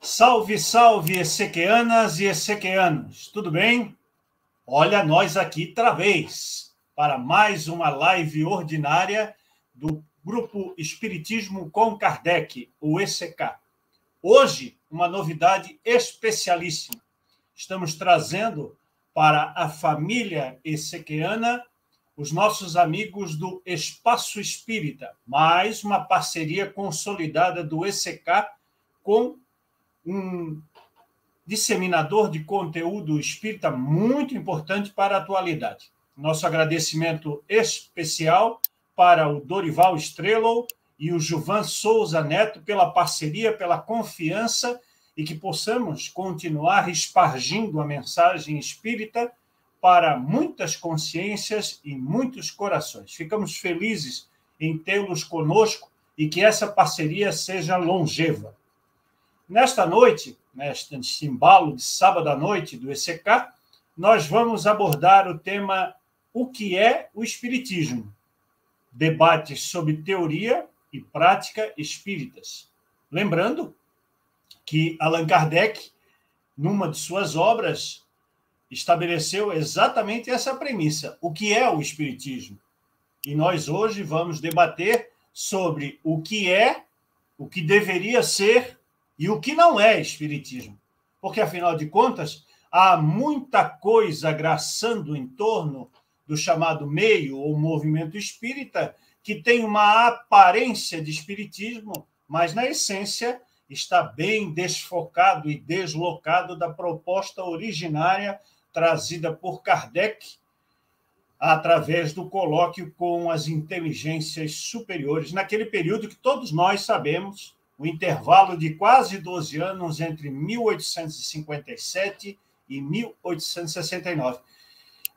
Salve, salve, Ezequianas e Ezequianos, tudo bem? Olha nós aqui outra vez para mais uma live ordinária do Grupo Espiritismo com Kardec, o ECK. Hoje, uma novidade especialíssima. Estamos trazendo para a família Ezequiana os nossos amigos do Espaço Espírita, mais uma parceria consolidada do ECK com um disseminador de conteúdo espírita muito importante para a atualidade. Nosso agradecimento especial para o Dorival Estrelo e o Juvan Souza Neto pela parceria, pela confiança e que possamos continuar espargindo a mensagem espírita para muitas consciências e muitos corações. Ficamos felizes em tê-los conosco e que essa parceria seja longeva. Nesta noite, neste embalo de sábado à noite do ECK, nós vamos abordar o tema O que é o Espiritismo? Debates sobre teoria e prática espíritas. Lembrando que Allan Kardec, numa de suas obras, estabeleceu exatamente essa premissa: o que é o Espiritismo? E nós hoje vamos debater sobre o que é, o que deveria ser e o que não é Espiritismo. Porque, afinal de contas, há muita coisa graçando em torno do chamado meio ou movimento espírita que tem uma aparência de espiritismo, mas na essência está bem desfocado e deslocado da proposta originária trazida por Kardec através do colóquio com as inteligências superiores, naquele período que todos nós sabemos, o intervalo de quase 12 anos entre 1857 e 1869.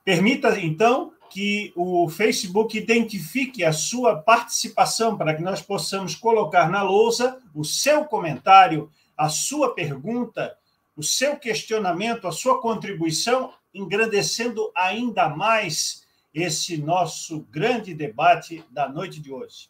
Permita, então, que o Facebook identifique a sua participação para que nós possamos colocar na lousa o seu comentário, a sua pergunta, o seu questionamento, a sua contribuição, engrandecendo ainda mais esse nosso grande debate da noite de hoje.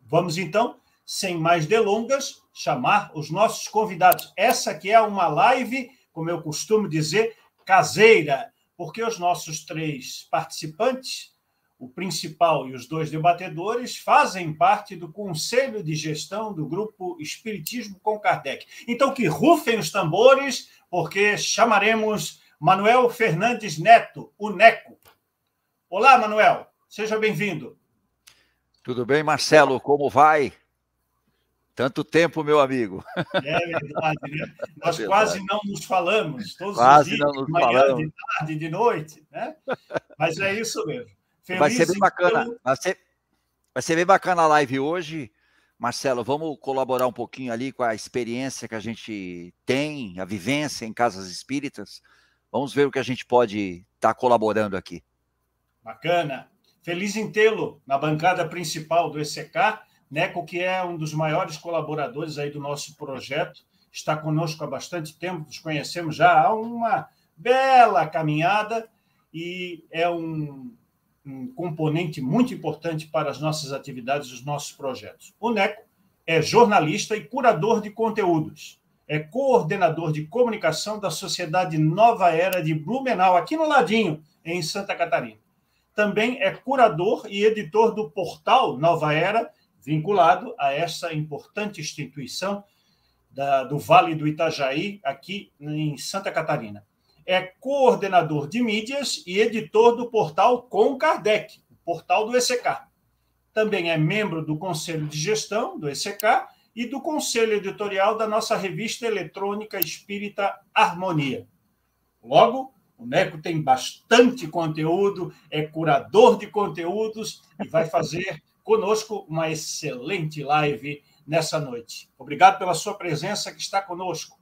Vamos então, sem mais delongas, chamar os nossos convidados. Essa aqui é uma live, como eu costumo dizer, caseira, porque os nossos três participantes o principal e os dois debatedores fazem parte do conselho de gestão do grupo Espiritismo com Kardec. Então, que rufem os tambores, porque chamaremos Manuel Fernandes Neto, o Neco. Olá, Manuel, seja bem-vindo. Tudo bem, Marcelo? Como vai? Tanto tempo, meu amigo. É verdade, né? Nós é verdade. quase não nos falamos, todos quase os dias, não nos de manhã, falamos. de tarde, de noite, né? Mas é isso mesmo. Feliz vai ser bem bacana. então- Vai ser, vai ser bem bacana a live hoje. Marcelo, vamos colaborar um pouquinho ali com a experiência que a gente tem, a vivência em casas espíritas. Vamos ver o que a gente pode estar colaborando aqui. Bacana. Feliz em tê-lo na bancada principal do ECK. Neco, que é um dos maiores colaboradores aí do nosso projeto, está conosco há bastante tempo, nos conhecemos já há uma bela caminhada e é um, um componente muito importante para as nossas atividades, os nossos projetos. O Neco é jornalista e curador de conteúdos. É coordenador de comunicação da Sociedade Nova Era de Blumenau, aqui no ladinho, em Santa Catarina. Também é curador e editor do portal Nova Era, vinculado a essa importante instituição da, do Vale do Itajaí, aqui em Santa Catarina. É coordenador de mídias e editor do portal Com Kardec, o portal do ECK. Também é membro do Conselho de Gestão do ECK e do Conselho Editorial da nossa revista eletrônica espírita Harmonia. Logo, o Neco tem bastante conteúdo, é curador de conteúdos e vai fazer conosco uma excelente live nessa noite. Obrigado pela sua presença que está conosco.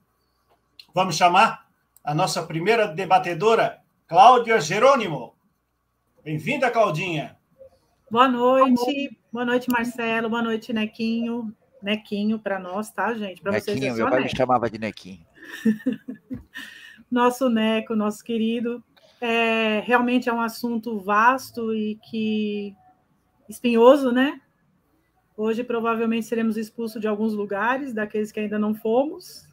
Vamos chamar a nossa primeira debatedora, Cláudia Jerônimo. Bem-vinda, Claudinha. Boa noite, boa noite, Marcelo, boa noite, Nequinho. Nequinho para nós, tá, gente? Para vocês Nequinho, é meu só pai me Neco. chamava de Nequinho. Nosso Neco, nosso querido. É, realmente é um assunto vasto e que espinhoso, né? Hoje provavelmente seremos expulsos de alguns lugares, daqueles que ainda não fomos.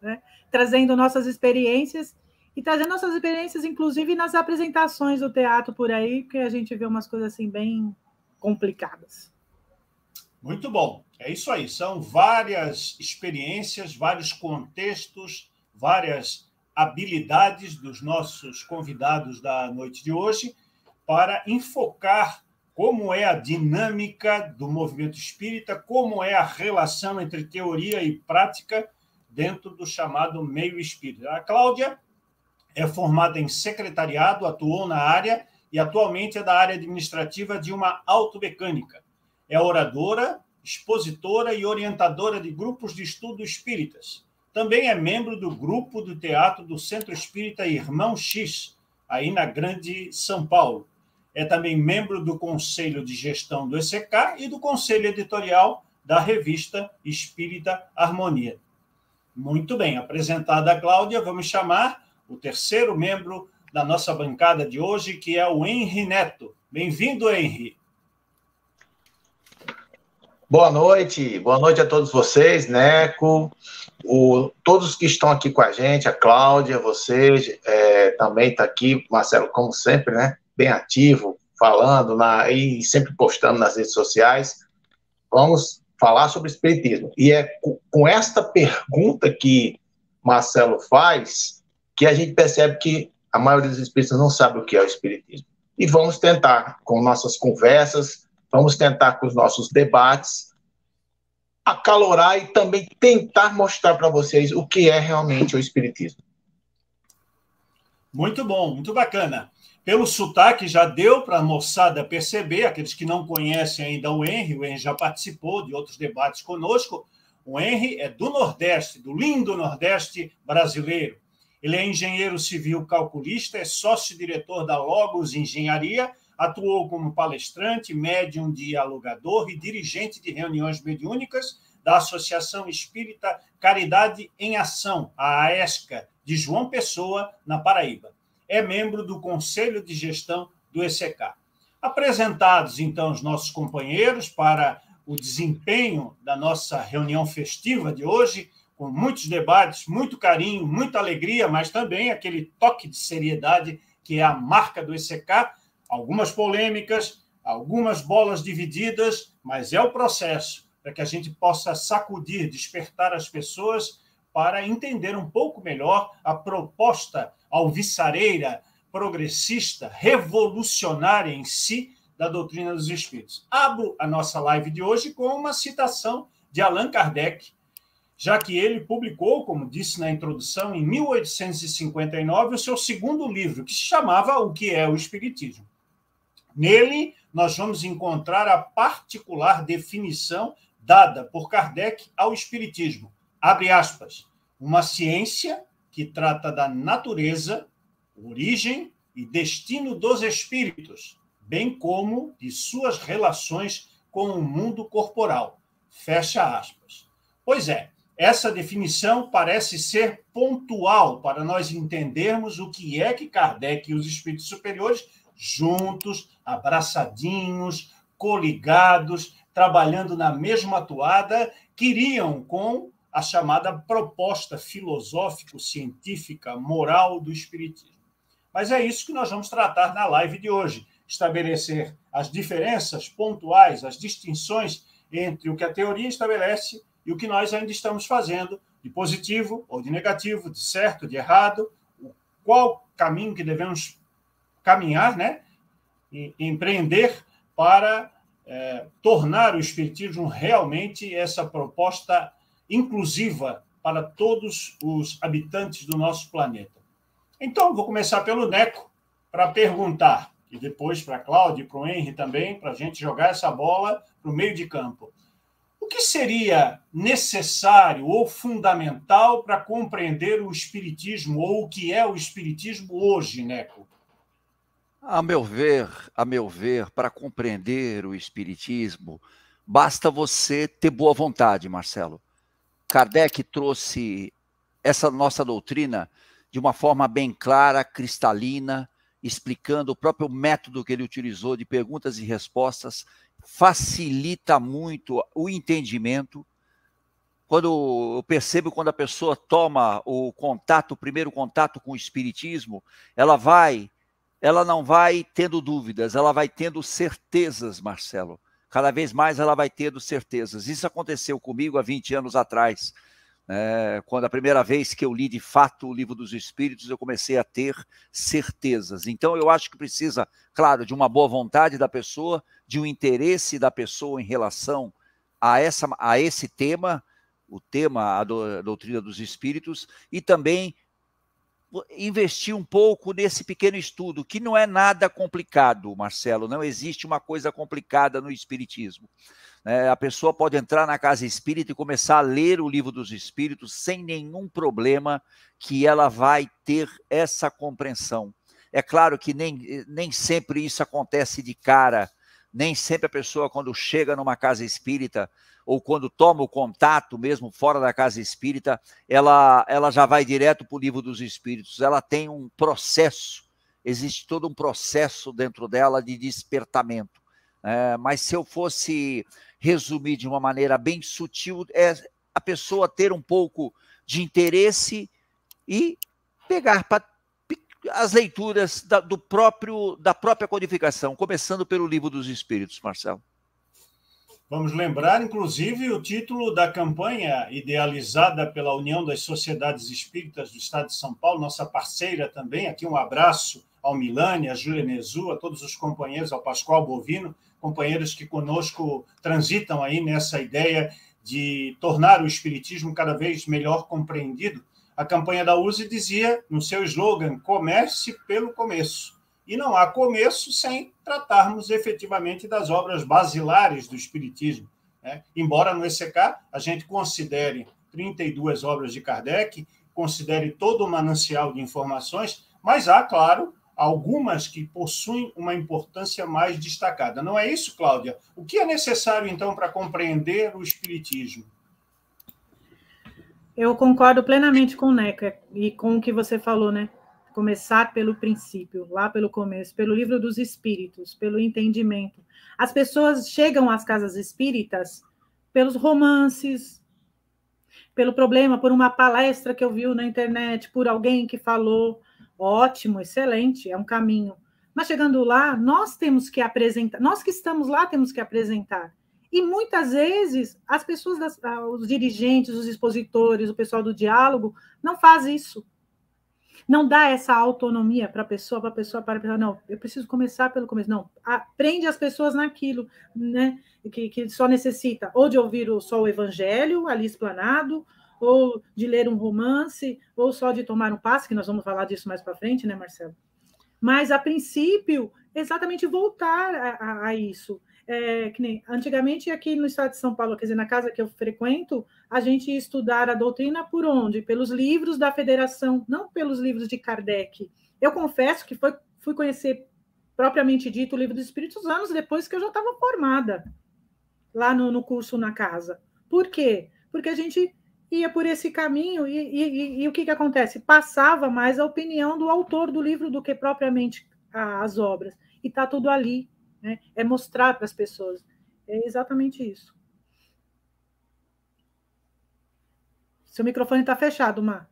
né? trazendo nossas experiências e trazendo nossas experiências, inclusive nas apresentações do teatro por aí, que a gente vê umas coisas assim bem complicadas. Muito bom. É isso aí. São várias experiências, vários contextos, várias habilidades dos nossos convidados da noite de hoje para enfocar como é a dinâmica do movimento espírita, como é a relação entre teoria e prática dentro do chamado meio espírita. A Cláudia é formada em secretariado, atuou na área e atualmente é da área administrativa de uma automecânica. É oradora, expositora e orientadora de grupos de estudo espíritas. Também é membro do grupo do teatro do Centro Espírita Irmão X, aí na Grande São Paulo. É também membro do Conselho de Gestão do ECK e do Conselho Editorial da revista Espírita Harmonia. Muito bem, apresentada a Cláudia, vamos chamar o terceiro membro da nossa bancada de hoje, que é o Henri Neto. Bem-vindo, Henri. Boa noite, boa noite a todos vocês, Neco, o, todos que estão aqui com a gente, a Cláudia, vocês, é, também está aqui, Marcelo, como sempre, né? Bem ativo, falando na, e sempre postando nas redes sociais. Vamos falar sobre espiritismo. E é com, esta pergunta que Marcelo faz que a gente percebe que a maioria dos espíritos não sabe o que é o espiritismo. E vamos tentar, com nossas conversas, vamos tentar com os nossos debates, acalorar e também tentar mostrar para vocês o que é realmente o espiritismo. Muito bom, muito bacana. Pelo sotaque já deu para a moçada perceber, aqueles que não conhecem ainda o Henry, o Henry já participou de outros debates conosco. O Henry é do Nordeste, do lindo Nordeste brasileiro. Ele é engenheiro civil calculista, é sócio-diretor da Logos Engenharia, atuou como palestrante, médium dialogador e dirigente de reuniões mediúnicas da Associação Espírita Caridade em Ação, a AESCA, de João Pessoa, na Paraíba. É membro do Conselho de Gestão do ECK. Apresentados, então, os nossos companheiros para o desempenho da nossa reunião festiva de hoje, com muitos debates, muito carinho, muita alegria, mas também aquele toque de seriedade que é a marca do ECK. Algumas polêmicas, algumas bolas divididas, mas é o processo para que a gente possa sacudir, despertar as pessoas para entender um pouco melhor a proposta alvissareira, progressista, revolucionária em si da doutrina dos espíritos. Abro a nossa live de hoje com uma citação de Allan Kardec, já que ele publicou, como disse na introdução, em 1859, o seu segundo livro, que se chamava O que é o Espiritismo. Nele, nós vamos encontrar a particular definição dada por Kardec ao Espiritismo. Abre aspas. Uma ciência que trata da natureza, origem e destino dos espíritos, bem como de suas relações com o mundo corporal. Fecha aspas. Pois é, essa definição parece ser pontual para nós entendermos o que é que Kardec e os espíritos superiores, juntos, abraçadinhos, coligados, trabalhando na mesma atuada, queriam com a chamada proposta filosófico-científica moral do espiritismo. Mas é isso que nós vamos tratar na live de hoje, estabelecer as diferenças pontuais, as distinções entre o que a teoria estabelece e o que nós ainda estamos fazendo, de positivo ou de negativo, de certo, de errado, qual caminho que devemos caminhar, né? E empreender para é, tornar o Espiritismo realmente essa proposta inclusiva para todos os habitantes do nosso planeta. Então, vou começar pelo Neco para perguntar, e depois para a Cláudia e para o Henry também, para a gente jogar essa bola para o meio de campo. O que seria necessário ou fundamental para compreender o Espiritismo, ou o que é o Espiritismo hoje, Neco? A meu ver, a meu ver, para compreender o Espiritismo, basta você ter boa vontade, Marcelo. Kardec trouxe essa nossa doutrina de uma forma bem clara, cristalina, explicando o próprio método que ele utilizou de perguntas e respostas, facilita muito o entendimento. quando eu percebo quando a pessoa toma o contato, o primeiro contato com o espiritismo, ela vai, ela não vai tendo dúvidas, ela vai tendo certezas, Marcelo. Cada vez mais ela vai tendo certezas. Isso aconteceu comigo há 20 anos atrás. É, quando a primeira vez que eu li de fato o livro dos Espíritos, eu comecei a ter certezas. Então, eu acho que precisa, claro, de uma boa vontade da pessoa, de um interesse da pessoa em relação a, essa, a esse tema, o tema, a doutrina dos Espíritos, e também investir um pouco nesse pequeno estudo, que não é nada complicado, Marcelo, não existe uma coisa complicada no Espiritismo. É, a pessoa pode entrar na casa espírita e começar a ler o livro dos espíritos sem nenhum problema, que ela vai ter essa compreensão. É claro que nem, nem sempre isso acontece de cara, nem sempre a pessoa, quando chega numa casa espírita, ou quando toma o contato mesmo fora da casa espírita, ela, ela já vai direto para o livro dos espíritos. Ela tem um processo, existe todo um processo dentro dela de despertamento. É, mas se eu fosse resumir de uma maneira bem sutil, é a pessoa ter um pouco de interesse e pegar as leituras da, do próprio, da própria codificação, começando pelo livro dos Espíritos, Marcelo. Vamos lembrar, inclusive, o título da campanha idealizada pela União das Sociedades Espíritas do Estado de São Paulo, nossa parceira também. Aqui um abraço ao Milani, a Júlia Nezu, a todos os companheiros, ao Pascoal Bovino, companheiros que conosco transitam aí nessa ideia de tornar o Espiritismo cada vez melhor compreendido. A campanha da USE dizia no seu slogan: comece pelo começo. E não há começo sem tratarmos efetivamente das obras basilares do Espiritismo. Né? Embora no ECK a gente considere 32 obras de Kardec, considere todo o manancial de informações, mas há, claro, algumas que possuem uma importância mais destacada. Não é isso, Cláudia? O que é necessário, então, para compreender o Espiritismo? Eu concordo plenamente com o Neca e com o que você falou, né? começar pelo princípio, lá pelo começo, pelo livro dos espíritos, pelo entendimento. As pessoas chegam às casas espíritas pelos romances, pelo problema, por uma palestra que eu vi na internet, por alguém que falou, ótimo, excelente, é um caminho. Mas chegando lá, nós temos que apresentar, nós que estamos lá temos que apresentar. E muitas vezes as pessoas, das, ah, os dirigentes, os expositores, o pessoal do diálogo, não faz isso não dá essa autonomia para a pessoa, para a pessoa para pensar, não, eu preciso começar pelo começo. Não, aprende as pessoas naquilo, né? Que, que só necessita ou de ouvir o, só o evangelho ali explanado, ou de ler um romance, ou só de tomar um passe, que nós vamos falar disso mais para frente, né, Marcelo? Mas, a princípio, exatamente voltar a, a, a isso. É, que nem, antigamente, aqui no estado de São Paulo, quer dizer, na casa que eu frequento, a gente ia estudar a doutrina por onde? Pelos livros da federação, não pelos livros de Kardec. Eu confesso que foi, fui conhecer, propriamente dito, o livro dos Espíritos anos depois que eu já estava formada, lá no, no curso na casa. Por quê? Porque a gente ia por esse caminho e, e, e, e o que, que acontece? Passava mais a opinião do autor do livro do que propriamente as obras. E está tudo ali, né? É mostrar para as pessoas. É exatamente isso. Seu microfone está fechado, Mar.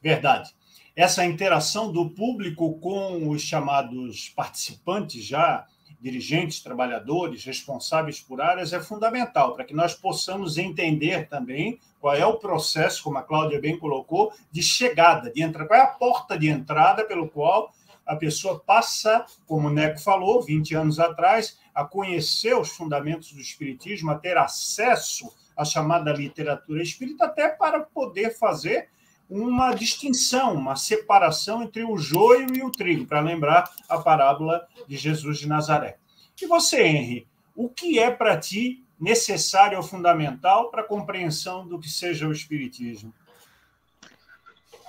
Verdade. Essa interação do público com os chamados participantes, já dirigentes, trabalhadores, responsáveis por áreas, é fundamental para que nós possamos entender também qual é o processo, como a Cláudia bem colocou, de chegada, de entrada, qual é a porta de entrada pelo qual a pessoa passa, como o Neco falou, 20 anos atrás, a conhecer os fundamentos do Espiritismo, a ter acesso à chamada literatura espírita, até para poder fazer uma distinção, uma separação entre o joio e o trigo, para lembrar a parábola de Jesus de Nazaré. E você, Henry, o que é para ti necessário ou fundamental para a compreensão do que seja o Espiritismo?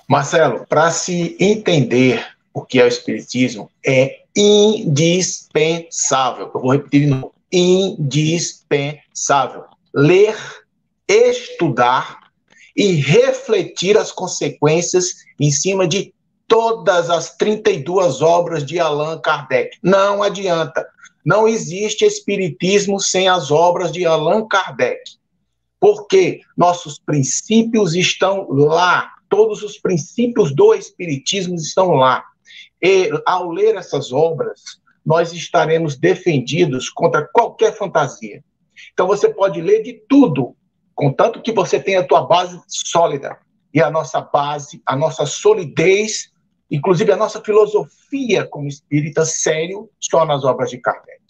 Marcelo, para se entender o que é o Espiritismo, é indispensável. Eu vou repetir de novo: indispensável. Ler, estudar e refletir as consequências em cima de todas as 32 obras de Allan Kardec. Não adianta. Não existe espiritismo sem as obras de Allan Kardec. porque nossos princípios estão lá, todos os princípios do Espiritismo estão lá. E ao ler essas obras, nós estaremos defendidos contra qualquer fantasia. Então você pode ler de tudo, contanto que você tenha a tua base sólida. E a nossa base, a nossa solidez, inclusive a nossa filosofia como espírita sério, só nas obras de Kardec.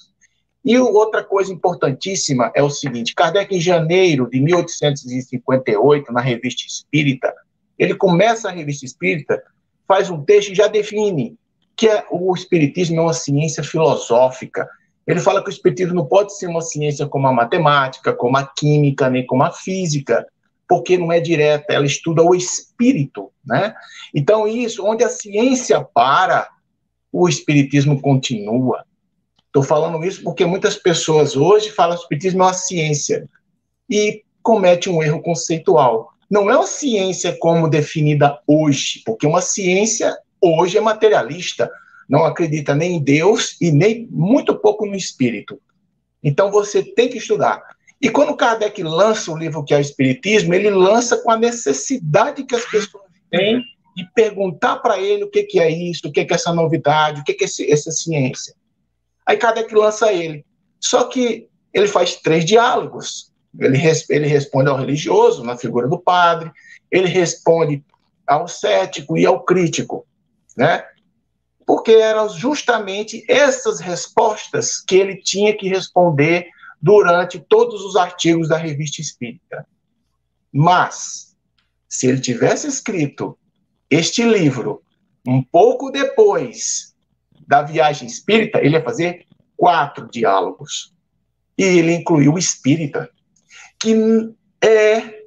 E outra coisa importantíssima é o seguinte: Kardec, em janeiro de 1858, na Revista Espírita, ele começa a Revista Espírita, faz um texto e já define que é, o Espiritismo é uma ciência filosófica. Ele fala que o Espiritismo não pode ser uma ciência como a matemática, como a química, nem como a física, porque não é direta, ela estuda o espírito, né? Então, isso, onde a ciência para, o Espiritismo continua. Estou falando isso porque muitas pessoas hoje falam que o Espiritismo é uma ciência e comete um erro conceitual. Não é uma ciência como definida hoje, porque uma ciência hoje é materialista, não acredita nem em Deus e nem muito pouco no Espírito. Então você tem que estudar. E quando Kardec lança o livro que é o Espiritismo, ele lança com a necessidade que as pessoas têm de perguntar para ele o que, que é isso, o que, que é essa novidade, o que, que é essa ciência. Aí Kardec lança ele. Só que ele faz três diálogos. Ele, ele responde ao religioso, na figura do padre, ele responde ao cético e ao crítico, né? Porque eram justamente essas respostas que ele tinha que responder durante todos os artigos da revista Espírita. Mas, se ele tivesse escrito este livro um pouco depois da viagem espírita, ele ia fazer quatro diálogos. E ele incluiu o espírita, que é,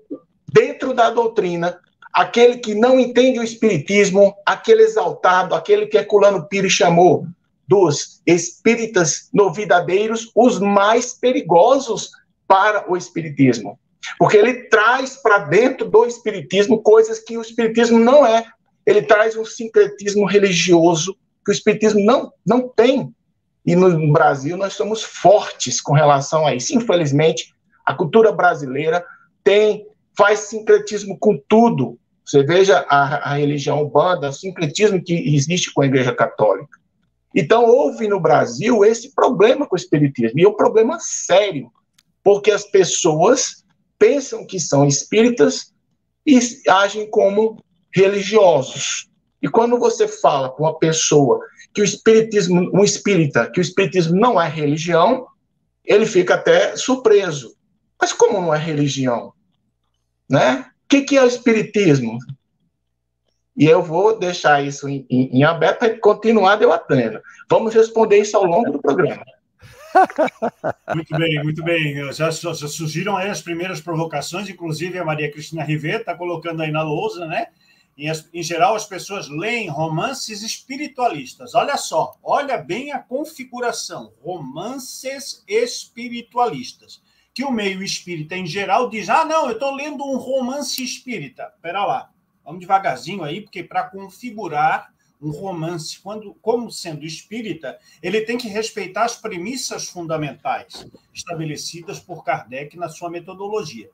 dentro da doutrina, aquele que não entende o espiritismo, aquele exaltado, aquele que Herculano Pires chamou dos espíritas novidadeiros, os mais perigosos para o espiritismo. Porque ele traz para dentro do espiritismo coisas que o espiritismo não é. Ele traz um sincretismo religioso que o Espiritismo não, não tem. E no Brasil nós somos fortes com relação a isso. Infelizmente, a cultura brasileira tem faz sincretismo com tudo. Você veja a, a religião umbanda, o sincretismo que existe com a Igreja Católica. Então, houve no Brasil esse problema com o Espiritismo, e é um problema sério, porque as pessoas pensam que são espíritas e agem como religiosos. E quando você fala com uma pessoa que o espiritismo, um espírita, que o espiritismo não é religião, ele fica até surpreso. Mas como não é religião? Né? O que, que é o espiritismo? E eu vou deixar isso em, em, em aberto para continuar debatendo. Vamos responder isso ao longo do programa. Muito bem, muito bem. Já, já surgiram aí as primeiras provocações, inclusive a Maria Cristina Rivet está colocando aí na lousa, né? Em, em geral, as pessoas leem romances espiritualistas. Olha só, olha bem a configuração: romances espiritualistas. Que o meio espírita, em geral, diz: ah, não, eu estou lendo um romance espírita. Espera lá, vamos devagarzinho aí, porque para configurar um romance, quando, como sendo espírita, ele tem que respeitar as premissas fundamentais estabelecidas por Kardec na sua metodologia.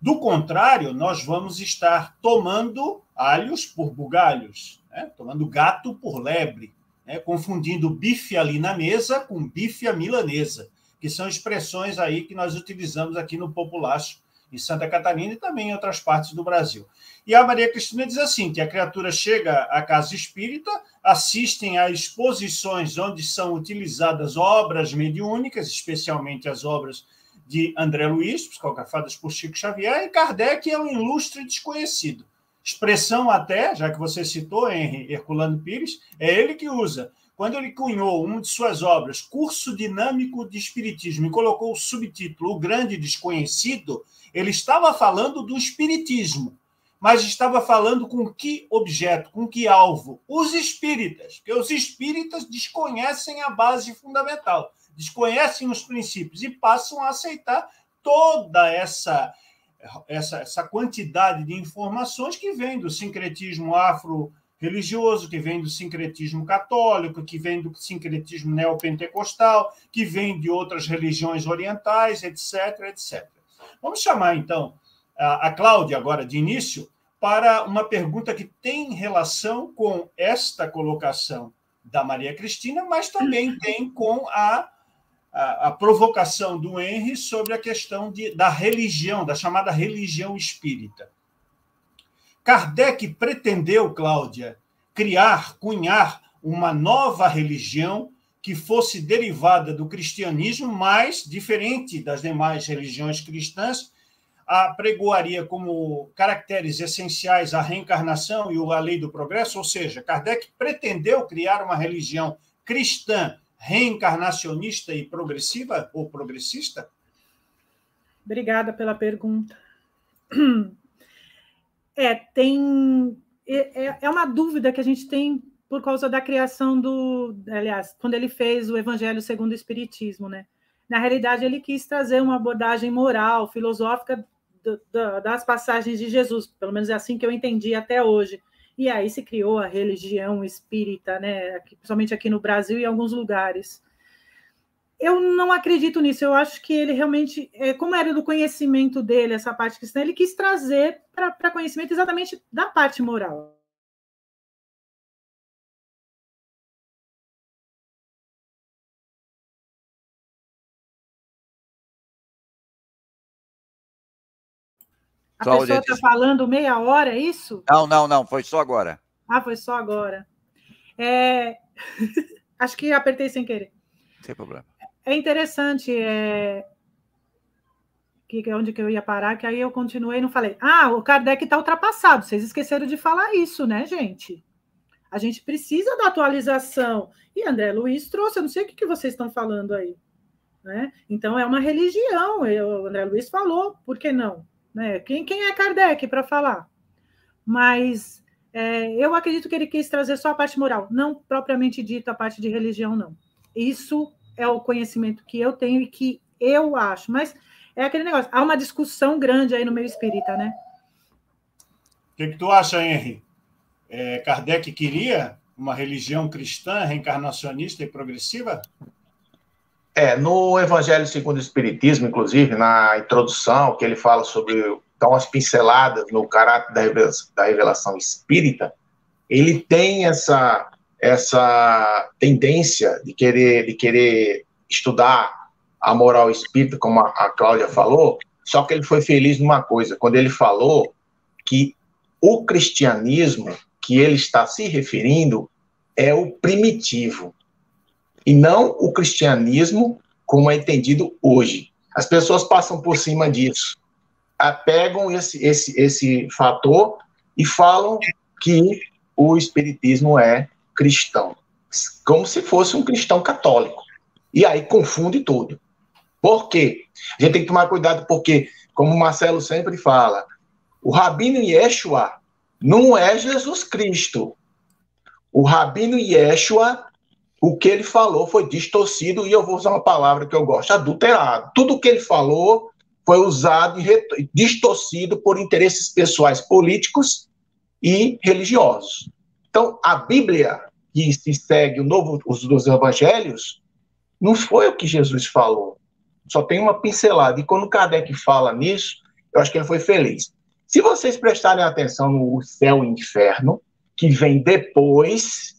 Do contrário, nós vamos estar tomando alhos por bugalhos, né? tomando gato por lebre, né? confundindo bife ali na mesa com bife à milanesa, que são expressões aí que nós utilizamos aqui no populacho em Santa Catarina e também em outras partes do Brasil. E a Maria Cristina diz assim, que a criatura chega à casa espírita, assistem a exposições onde são utilizadas obras mediúnicas, especialmente as obras de André Luiz, psicografadas por Chico Xavier, e Kardec é um ilustre desconhecido. Expressão até, já que você citou, Henry Herculano Pires, é ele que usa. Quando ele cunhou uma de suas obras, Curso Dinâmico de Espiritismo, e colocou o subtítulo O Grande Desconhecido, ele estava falando do Espiritismo, mas estava falando com que objeto, com que alvo? Os espíritas, porque os espíritas desconhecem a base fundamental desconhecem os princípios e passam a aceitar toda essa, essa, essa quantidade de informações que vem do sincretismo afro-religioso, que vem do sincretismo católico, que vem do sincretismo neopentecostal, que vem de outras religiões orientais, etc, etc. Vamos chamar, então, a, a Cláudia, agora de início, para uma pergunta que tem relação com esta colocação da Maria Cristina, mas também tem com a, a, a provocação do Henry sobre a questão de, da religião, da chamada religião espírita. Kardec pretendeu, Cláudia, criar, cunhar uma nova religião que fosse derivada do cristianismo, mas diferente das demais religiões cristãs, apregoaria como caracteres essenciais a reencarnação e a lei do progresso, ou seja, Kardec pretendeu criar uma religião cristã reencarnacionista e progressiva ou progressista? Obrigada pela pergunta. É, tem. É, é, é uma dúvida que a gente tem por causa da criação do. Aliás, quando ele fez o Evangelho segundo o Espiritismo, né? Na realidade, ele quis trazer uma abordagem moral, filosófica do, do, das passagens de Jesus, pelo menos é assim que eu entendi até hoje. E aí se criou a religião espírita, né? Principalmente aqui no Brasil e em alguns lugares. Eu não acredito nisso. Eu acho que ele realmente, é, como era do conhecimento dele, essa parte cristã, ele quis trazer para conhecimento exatamente da parte moral. A Cláudia pessoa está falando meia hora, é isso? Não, não, não, foi só agora. Ah, foi só agora. É... Acho que apertei sem querer. Sem problema. É interessante, é... Que, onde que eu ia parar, que aí eu continuei e não falei. Ah, o Kardec está ultrapassado. Vocês esqueceram de falar isso, né, gente? A gente precisa da atualização. E André Luiz trouxe, eu não sei o que, que vocês estão falando aí. Né? Então, é uma religião. O André Luiz falou, por que não? Né? Quem, quem é Kardec para falar? Mas é, eu acredito que ele quis trazer só a parte moral, não propriamente dito a parte de religião, não. Isso é o conhecimento que eu tenho e que eu acho. Mas é aquele negócio, há uma discussão grande aí no meio espírita, né? O que, que tu acha, Henry? É, Kardec queria uma religião cristã, reencarnacionista e progressiva? É, no Evangelho segundo o Espiritismo, inclusive, na introdução, que ele fala sobre, dá umas pinceladas no caráter da revelação, da revelação espírita, ele tem essa, essa tendência de querer, de querer estudar a moral espírita, como a, a Cláudia falou, só que ele foi feliz numa coisa, quando ele falou que o cristianismo que ele está se referindo é o primitivo e não o cristianismo como é entendido hoje. As pessoas passam por cima disso, pegam esse, esse, esse fator e falam que o espiritismo é cristão, como se fosse um cristão católico. E aí confunde tudo. Por quê? A gente tem que tomar cuidado porque, como o Marcelo sempre fala, o Rabino Yeshua não é Jesus Cristo. O Rabino Yeshua o que ele falou foi distorcido, e eu vou usar uma palavra que eu gosto, adulterado. Tudo o que ele falou foi usado e distorcido por interesses pessoais políticos e religiosos. Então, a Bíblia, que se segue o novo, os dos evangelhos, não foi o que Jesus falou. Só tem uma pincelada. E quando Kardec fala nisso, eu acho que ele foi feliz. Se vocês prestarem atenção no céu e inferno, que vem depois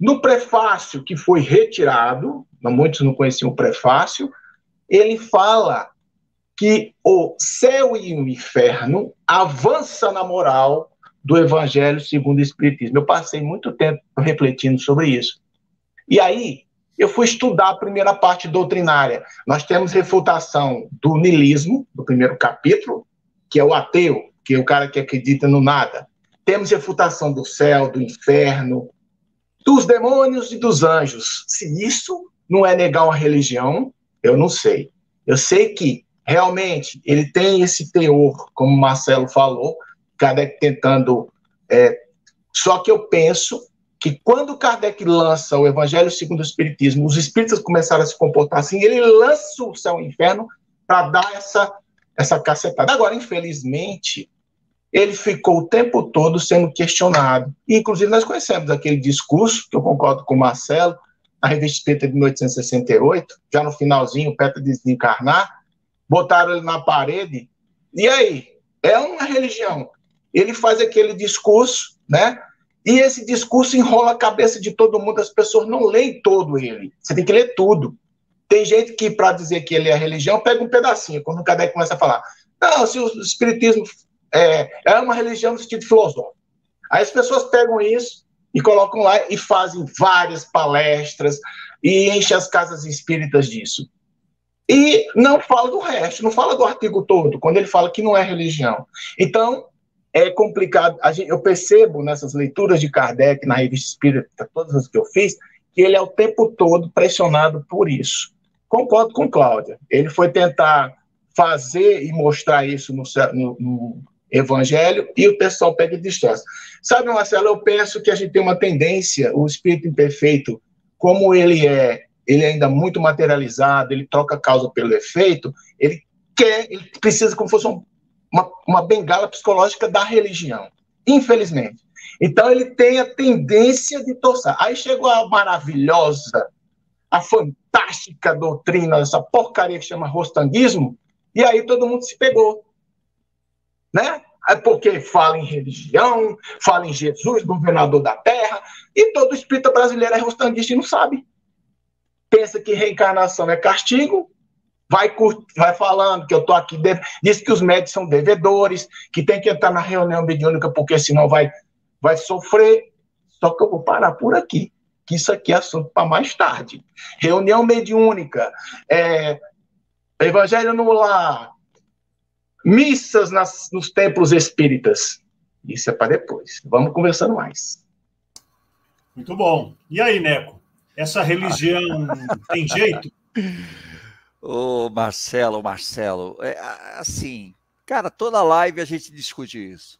no prefácio que foi retirado, muitos não conheciam o prefácio, ele fala que o céu e o inferno avança na moral do Evangelho segundo o Espiritismo. Eu passei muito tempo refletindo sobre isso. E aí, eu fui estudar a primeira parte doutrinária. Nós temos refutação do nilismo, do primeiro capítulo, que é o ateu, que é o cara que acredita no nada. Temos refutação do céu, do inferno, dos demônios e dos anjos. Se isso não é negar uma religião, eu não sei. Eu sei que realmente ele tem esse teor, como o Marcelo falou, Kardec tentando. É, só que eu penso que quando Kardec lança o Evangelho segundo o Espiritismo, os espíritas começaram a se comportar assim, ele lança o céu e o inferno para dar essa, essa cacetada. Agora, infelizmente, ele ficou o tempo todo sendo questionado. E, inclusive, nós conhecemos aquele discurso, que eu concordo com o Marcelo, na revista Espírita de 1868, já no finalzinho, perto de desencarnar, botaram ele na parede E aí? É uma religião. Ele faz aquele discurso, né? E esse discurso enrola a cabeça de todo mundo, as pessoas não leem todo ele. Você tem que ler tudo. Tem gente que, para dizer que ele é religião, pega um pedacinho, quando o Kardec começa a falar. Não, se o Espiritismo é, é uma religião no sentido filosófico. Aí as pessoas pegam isso e colocam lá e fazem várias palestras e enchem as casas espíritas disso. E não fala do resto, não fala do artigo todo, quando ele fala que não é religião. Então, é complicado. Gente, eu percebo nessas leituras de Kardec, na revista espírita, todas as que eu fiz, que ele é o tempo todo pressionado por isso. Concordo com Cláudia. Ele foi tentar fazer e mostrar isso no, no, no Evangelho e o pessoal pega distorce. Sabe, Marcelo, eu penso que a gente tem uma tendência, o espírito imperfeito, como ele é, ele é ainda muito materializado, ele troca causa pelo efeito, ele quer, ele precisa como se fosse um, uma, uma bengala psicológica da religião, infelizmente. Então ele tem a tendência de torcer. Aí chegou a maravilhosa, a fantástica doutrina, essa porcaria que chama rostanguismo, e aí todo mundo se pegou. Né? É porque fala em religião, fala em Jesus, governador da terra, e todo espírita brasileiro é rostanguista e não sabe. Pensa que reencarnação é castigo, vai, vai falando que eu estou aqui, diz que os médicos são devedores, que tem que entrar na reunião mediúnica porque senão vai, vai sofrer. Só que eu vou parar por aqui, que isso aqui é assunto para mais tarde. Reunião mediúnica, é, evangelho no lar, missas nas, nos templos espíritas. Isso é para depois. Vamos conversando mais. Muito bom. E aí, Neco? Essa religião tem jeito? Ô, Marcelo, Marcelo, é, assim, cara, toda live a gente discute isso.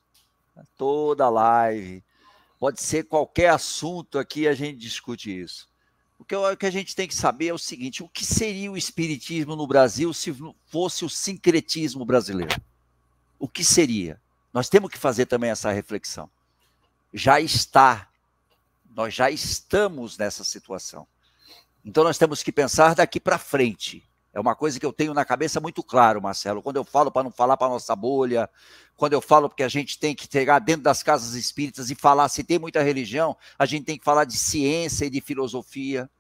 Toda live. Pode ser qualquer assunto aqui, a gente discute isso. O que, o que a gente tem que saber é o seguinte: o que seria o espiritismo no Brasil se fosse o sincretismo brasileiro? O que seria? Nós temos que fazer também essa reflexão. Já está, nós já estamos nessa situação. Então nós temos que pensar daqui para frente. É uma coisa que eu tenho na cabeça muito claro, Marcelo. Quando eu falo para não falar para nossa bolha, quando eu falo porque a gente tem que chegar dentro das casas espíritas e falar, se tem muita religião, a gente tem que falar de ciência e de filosofia.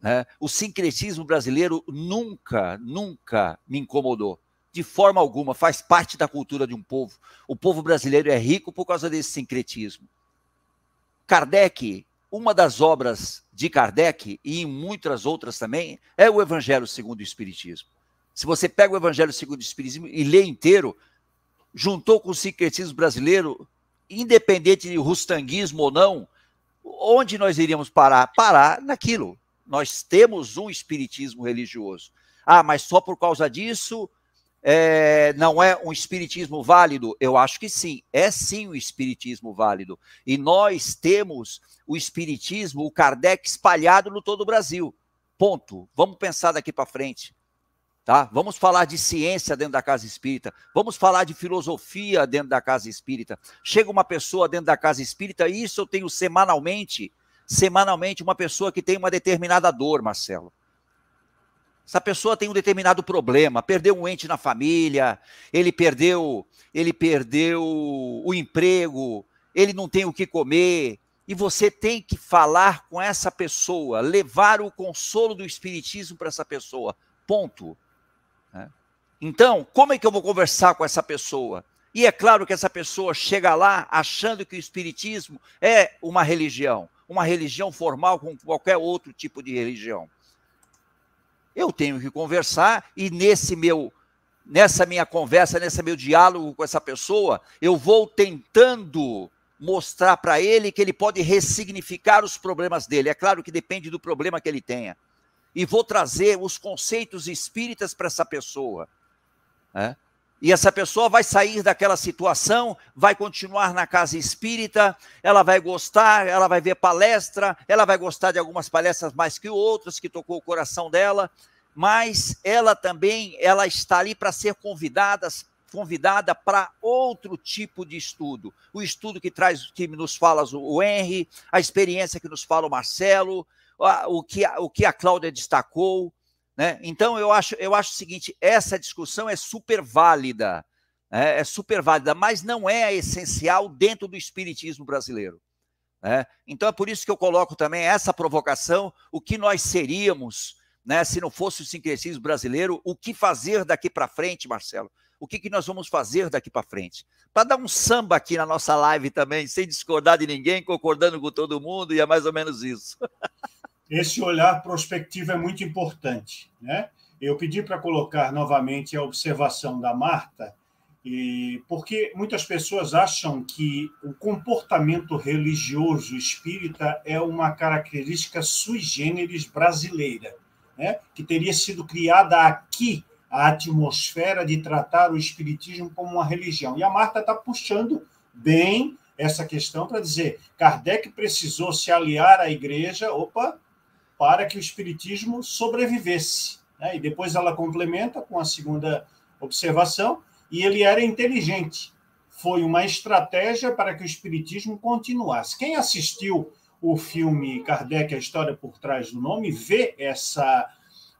Né? O sincretismo brasileiro nunca, nunca me incomodou. De forma alguma, faz parte da cultura de um povo. O povo brasileiro é rico por causa desse sincretismo. Kardec, uma das obras de Kardec, e em muitas outras também, é o Evangelho segundo o Espiritismo. Se você pega o Evangelho segundo o Espiritismo e lê inteiro, juntou com o sincretismo brasileiro, independente de rustanguismo ou não, onde nós iríamos parar? Parar naquilo. Nós temos um espiritismo religioso. Ah, mas só por causa disso é, não é um espiritismo válido? Eu acho que sim, é sim um espiritismo válido. E nós temos o espiritismo, o Kardec espalhado no todo o Brasil. Ponto. Vamos pensar daqui para frente. Tá? Vamos falar de ciência dentro da casa espírita, vamos falar de filosofia dentro da casa espírita. Chega uma pessoa dentro da casa espírita, e isso eu tenho semanalmente, semanalmente, uma pessoa que tem uma determinada dor, Marcelo. Essa pessoa tem um determinado problema, perdeu um ente na família, ele perdeu, ele perdeu o emprego, ele não tem o que comer, e você tem que falar com essa pessoa, levar o consolo do espiritismo para essa pessoa. Ponto. Né? Então, como é que eu vou conversar com essa pessoa? E é claro que essa pessoa chega lá achando que o Espiritismo é uma religião, uma religião formal como qualquer outro tipo de religião. Eu tenho que conversar e nesse meu nessa minha conversa, nesse meu diálogo com essa pessoa, eu vou tentando mostrar para ele que ele pode ressignificar os problemas dele. É claro que depende do problema que ele tenha e vou trazer os conceitos espíritas para essa pessoa. Né? E essa pessoa vai sair daquela situação, vai continuar na casa espírita, ela vai gostar, ela vai ver palestra, ela vai gostar de algumas palestras mais que outras, que tocou o coração dela, mas ela também ela está ali para ser convidada, convidada para outro tipo de estudo. O estudo que traz, que nos fala o Henry, a experiência que nos fala o Marcelo, o que, o que a Cláudia destacou. Né? Então, eu acho, eu acho o seguinte: essa discussão é super válida. é, é super válida, mas não é essencial dentro do espiritismo brasileiro. Né? Então é por isso que eu coloco também essa provocação: o que nós seríamos né, se não fosse o sincretismo brasileiro, o que fazer daqui para frente, Marcelo? O que, que nós vamos fazer daqui para frente? Para dar um samba aqui na nossa live também, sem discordar de ninguém, concordando com todo mundo, e é mais ou menos isso. Esse olhar prospectivo é muito importante. Né? Eu pedi para colocar novamente a observação da Marta, e porque muitas pessoas acham que o comportamento religioso espírita é uma característica sui generis brasileira, né? que teria sido criada aqui a atmosfera de tratar o espiritismo como uma religião. E a Marta está puxando bem essa questão para dizer Kardec precisou se aliar à igreja, opa, para que o espiritismo sobrevivesse. Né? E depois ela complementa com a segunda observação e ele era inteligente. Foi uma estratégia para que o espiritismo continuasse. Quem assistiu o filme Kardec, a história por trás do nome, vê essa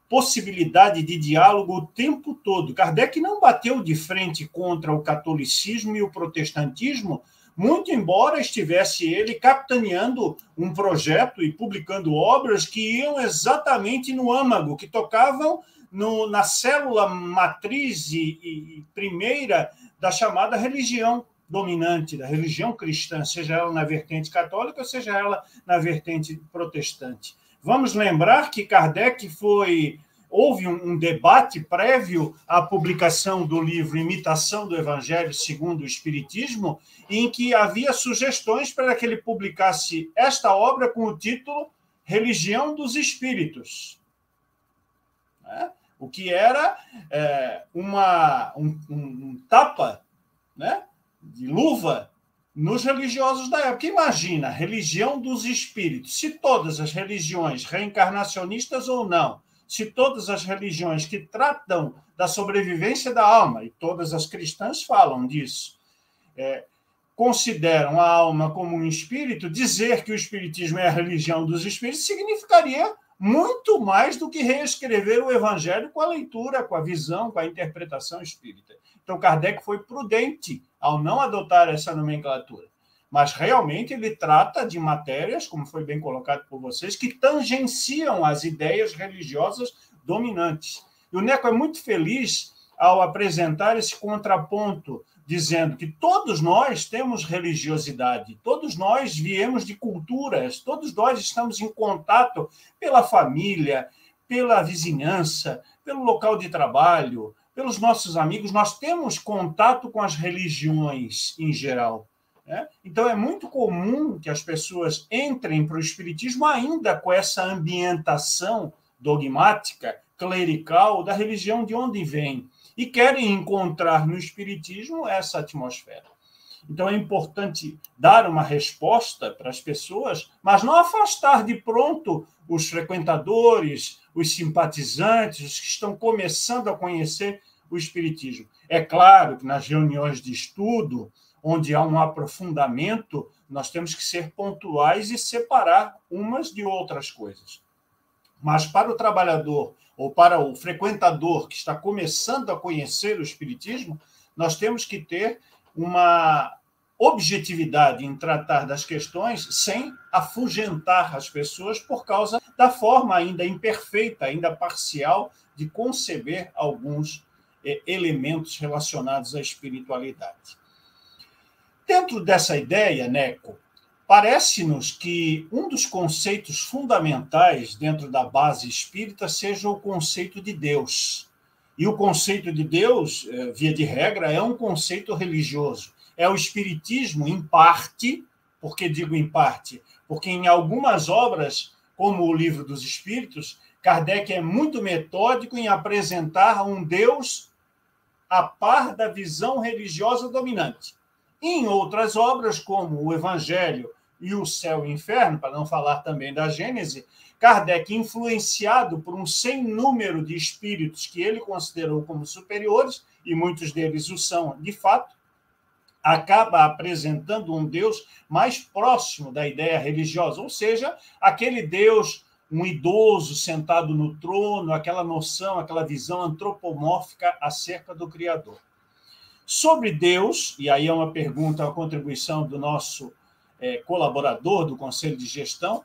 possibilidade de diálogo o tempo todo. Kardec não bateu de frente contra o catolicismo e o protestantismo, muito embora estivesse ele capitaneando um projeto e publicando obras que iam exatamente no âmago, que tocavam no, na célula matriz e, e primeira da chamada religião dominante, da religião cristã, seja ela na vertente católica, seja ela na vertente protestante. Vamos lembrar que Kardec foi. Houve um, um debate prévio à publicação do livro Imitação do Evangelho segundo o Espiritismo, em que havia sugestões para que ele publicasse esta obra com o título Religião dos Espíritos. Né? o que era é, uma, um, um, tapa né, de luva nos religiosos da época. Imagina, religião dos espíritos. Se todas as religiões, reencarnacionistas ou não, se todas as religiões que tratam da sobrevivência da alma, e todas as cristãs falam disso, é, consideram a alma como um espírito, dizer que o espiritismo é a religião dos espíritos significaria muito mais do que reescrever o evangelho com a leitura, com a visão, com a interpretação espírita. Então, Kardec foi prudente ao não adotar essa nomenclatura. Mas realmente ele trata de matérias, como foi bem colocado por vocês, que tangenciam as ideias religiosas dominantes. E o Neco é muito feliz ao apresentar esse contraponto dizendo que todos nós temos religiosidade, todos nós viemos de culturas, todos nós estamos em contato pela família, pela vizinhança, pelo local de trabalho, pelos nossos amigos, nós temos contato com as religiões em geral. Né? Então, é muito comum que as pessoas entrem para o Espiritismo ainda com essa ambientação dogmática, clerical, da religião de onde vem e querem encontrar no Espiritismo essa atmosfera. Então é importante dar uma resposta para as pessoas, mas não afastar de pronto os frequentadores, os simpatizantes, os que estão começando a conhecer o Espiritismo. É claro que nas reuniões de estudo, onde há um aprofundamento, nós temos que ser pontuais e separar umas de outras coisas. Mas para o trabalhador ou para o frequentador que está começando a conhecer o Espiritismo, nós temos que ter uma objetividade em tratar das questões sem afugentar as pessoas por causa da forma ainda imperfeita, ainda parcial de conceber alguns eh, elementos relacionados à espiritualidade. Dentro dessa ideia, Neco, Parece-nos que um dos conceitos fundamentais dentro da base espírita seja o conceito de Deus. E o conceito de Deus, eh, via de regra, é um conceito religioso. É o espiritismo, em parte, por que digo em parte? Porque em algumas obras, como o Livro dos Espíritos, Kardec é muito metódico em apresentar um Deus a par da visão religiosa dominante. Em outras obras, como o Evangelho e o Céu e o Inferno, para não falar também da Gênese, Kardec, influenciado por um sem número de espíritos que ele considerou como superiores, e muitos deles o são de fato, acaba apresentando um Deus mais próximo da ideia religiosa, ou seja, aquele Deus, um idoso sentado no trono, aquela noção, aquela visão antropomórfica acerca do Criador. Sobre Deus, e aí é uma pergunta, uma contribuição do nosso é, colaborador do Conselho de Gestão,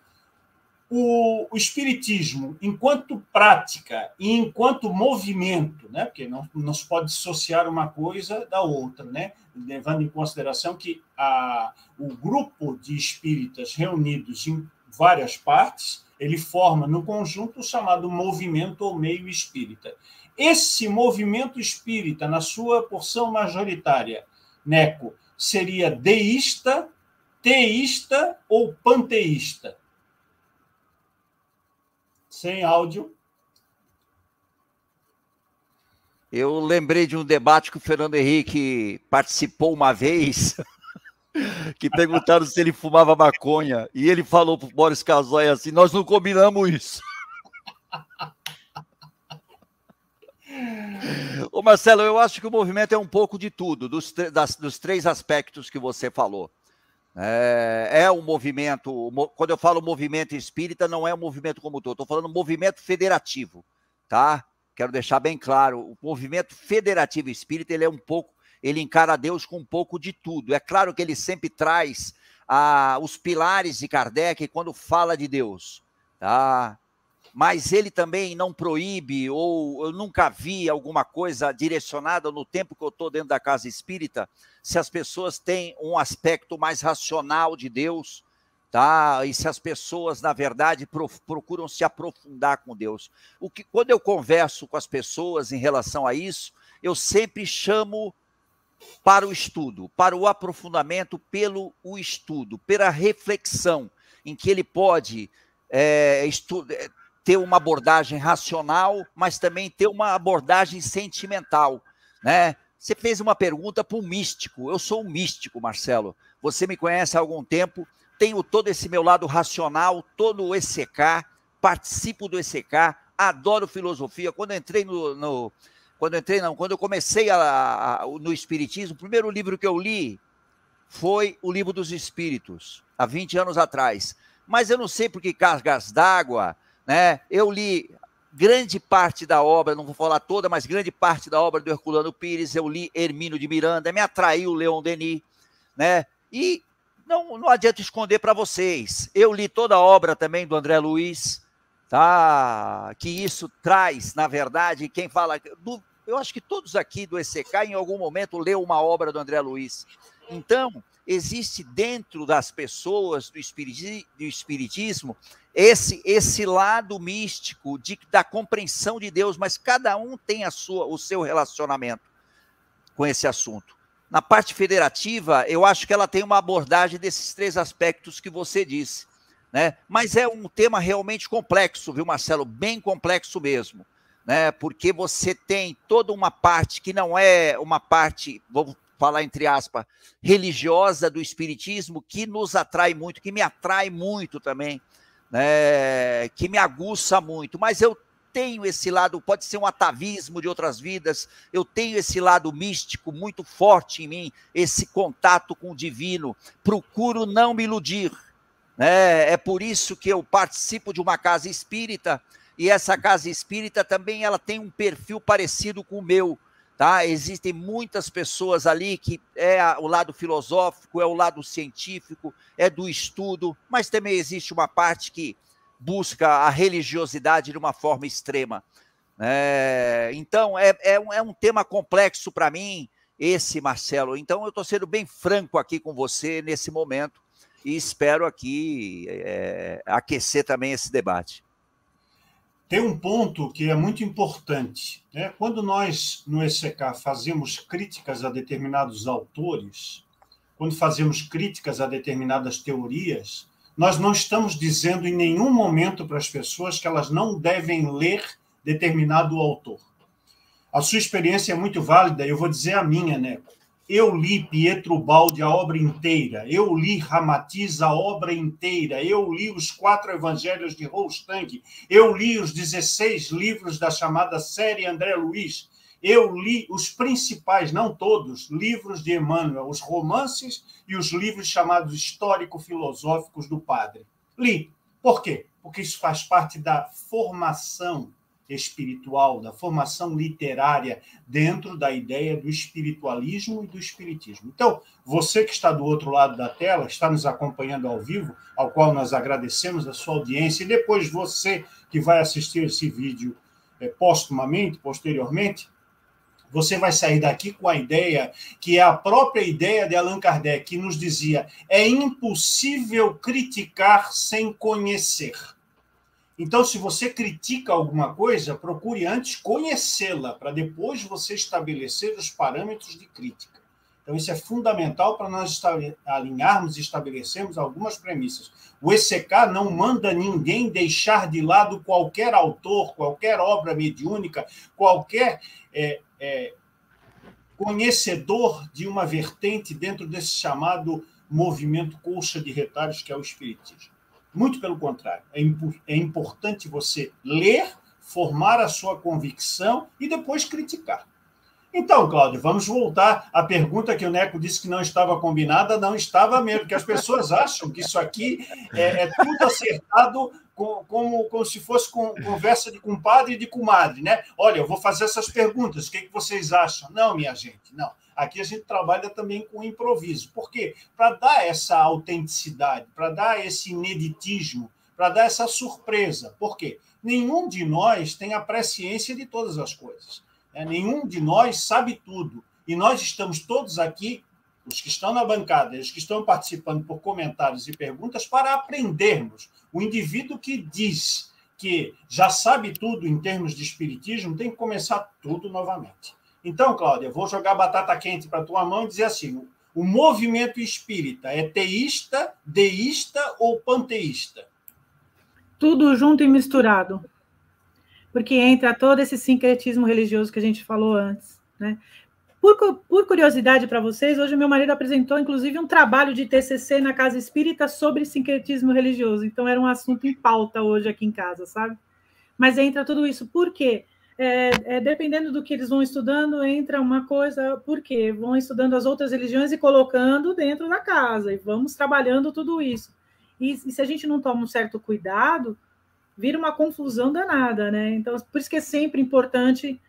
o, o, Espiritismo, enquanto prática e enquanto movimento, né? porque não, não se pode dissociar uma coisa da outra, né? levando em consideração que a, o grupo de espíritas reunidos em várias partes, ele forma no conjunto o chamado movimento ou meio espírita. Esse movimento espírita, na sua porção majoritária, Neco, seria deísta, teísta ou panteísta? sem áudio. Eu lembrei de um debate que o Fernando Henrique participou uma vez, que perguntaram se ele fumava maconha, e ele falou para o Boris Casoy assim: Nós não combinamos isso. Ô Marcelo, eu acho que o movimento é um pouco de tudo, dos, das, dos três aspectos que você falou. É, é um movimento, quando eu falo movimento espírita, não é um movimento como todo, estou falando movimento federativo, tá? Quero deixar bem claro, o movimento federativo espírita, ele é um pouco, ele encara Deus com um pouco de tudo. É claro que ele sempre traz ah, os pilares de Kardec quando fala de Deus, tá? Mas ele também não proíbe, ou eu nunca vi alguma coisa direcionada no tempo que eu estou dentro da casa espírita, se as pessoas têm um aspecto mais racional de Deus, tá? E se as pessoas, na verdade, procuram se aprofundar com Deus. O que, quando eu converso com as pessoas em relação a isso, eu sempre chamo para o estudo, para o aprofundamento pelo o estudo, pela reflexão, em que ele pode é, ter uma abordagem racional, mas também ter uma abordagem sentimental, né? Você fez uma pergunta para um místico. Eu sou um místico, Marcelo. Você me conhece há algum tempo. Tenho todo esse meu lado racional, todo o ECK, participo do ECK, adoro filosofia. Quando entrei no, no quando entrei não, quando eu comecei a, a, no espiritismo, o primeiro livro que eu li foi o livro dos espíritos, há 20 anos atrás. Mas eu não sei por que cargas d'água, né? Eu li grande parte da obra, não vou falar toda, mas grande parte da obra do Herculano Pires, eu li Hermínio de Miranda, me atraiu o Leon Denis, né? E não, não adianta esconder para vocês. Eu li toda a obra também do André Luiz, tá? Que isso traz, na verdade, quem fala, do, eu acho que todos aqui do ECK em algum momento leu uma obra do André Luiz. Então, existe dentro das pessoas do, espiritismo esse esse lado místico de, da compreensão de Deus, mas cada um tem a sua o seu relacionamento com esse assunto. Na parte federativa, eu acho que ela tem uma abordagem desses três aspectos que você disse, né? Mas é um tema realmente complexo, viu, Marcelo? Bem complexo mesmo, né? Porque você tem toda uma parte que não é uma parte, vou falar entre aspas, religiosa do espiritismo que nos atrai muito, que me atrai muito também, né, que me aguça muito, mas eu tenho esse lado, pode ser um atavismo de outras vidas, eu tenho esse lado místico muito forte em mim, esse contato com o divino, procuro não me iludir, né? É por isso que eu participo de uma casa espírita, e essa casa espírita também ela tem um perfil parecido com o meu, Tá? Existem muitas pessoas ali que é o lado filosófico, é o lado científico, é do estudo, mas também existe uma parte que busca a religiosidade de uma forma extrema. É, então, é, é, um, é um tema complexo para mim, esse, Marcelo. Então, eu estou sendo bem franco aqui com você nesse momento e espero aqui é, aquecer também esse debate. Tem um ponto que é muito importante. Né? Quando nós, no ECK, fazemos críticas a determinados autores, quando fazemos críticas a determinadas teorias, nós não estamos dizendo em nenhum momento para as pessoas que elas não devem ler determinado autor. A sua experiência é muito válida, eu vou dizer a minha, Neco. Eu li Pietro Baldi a obra inteira, eu li Ramatiz a obra inteira, eu li os quatro evangelhos de Roustang, eu li os 16 livros da chamada série André Luiz, eu li os principais, não todos, livros de Emmanuel, os romances e os livros chamados histórico-filosóficos do padre. Li. Por quê? Porque isso faz parte da formação espiritual, da formação literária dentro da ideia do espiritualismo e do espiritismo. Então, você que está do outro lado da tela, está nos acompanhando ao vivo, ao qual nós agradecemos a sua audiência, e depois você que vai assistir esse vídeo é, postumamente, posteriormente, você vai sair daqui com a ideia que é a própria ideia de Allan Kardec, que nos dizia: é impossível criticar sem conhecer. Então, se você critica alguma coisa, procure antes conhecê-la, para depois você estabelecer os parâmetros de crítica. Então, isso é fundamental para nós alinharmos e estabelecermos algumas premissas. O ECK não manda ninguém deixar de lado qualquer autor, qualquer obra mediúnica, qualquer é, é, conhecedor de uma vertente dentro desse chamado movimento colcha de retalhos que é o Espiritismo. Muito pelo contrário, é, é importante você ler, formar a sua convicção e depois criticar. Então, Cláudio, vamos voltar à pergunta que o Neco disse que não estava combinada, não estava mesmo, porque as pessoas acham que isso aqui é, é tudo acertado como, como, como, se fosse com, conversa de compadre e de comadre, né? Olha, eu vou fazer essas perguntas, o que, é que vocês acham? Não, minha gente, não. Aqui a gente trabalha também com improviso. Por quê? Para dar essa autenticidade, para dar esse ineditismo, para dar essa surpresa. Por quê? Nenhum de nós tem a presciência de todas as coisas. Né? Nenhum de nós sabe tudo. E nós estamos todos aqui, os que estão na bancada, os que estão participando por comentários e perguntas, para aprendermos. O indivíduo que diz que já sabe tudo em termos de espiritismo tem que começar tudo novamente. Então, Cláudia, vou jogar batata quente para tua mão e dizer assim: o movimento espírita é teísta, deísta ou panteísta? Tudo junto e misturado porque entra todo esse sincretismo religioso que a gente falou antes. Né? Por, por curiosidade para vocês, hoje meu marido apresentou, inclusive, um trabalho de TCC na Casa Espírita sobre sincretismo religioso. Então, era um assunto em pauta hoje aqui em casa, sabe? Mas entra tudo isso. Por quê? É, é, dependendo do que eles vão estudando, entra uma coisa, por quê? Vão estudando as outras religiões e colocando dentro da casa, e vamos trabalhando tudo isso. E, e se a gente não toma um certo cuidado, vira uma confusão danada, né? Então, por isso que é sempre importante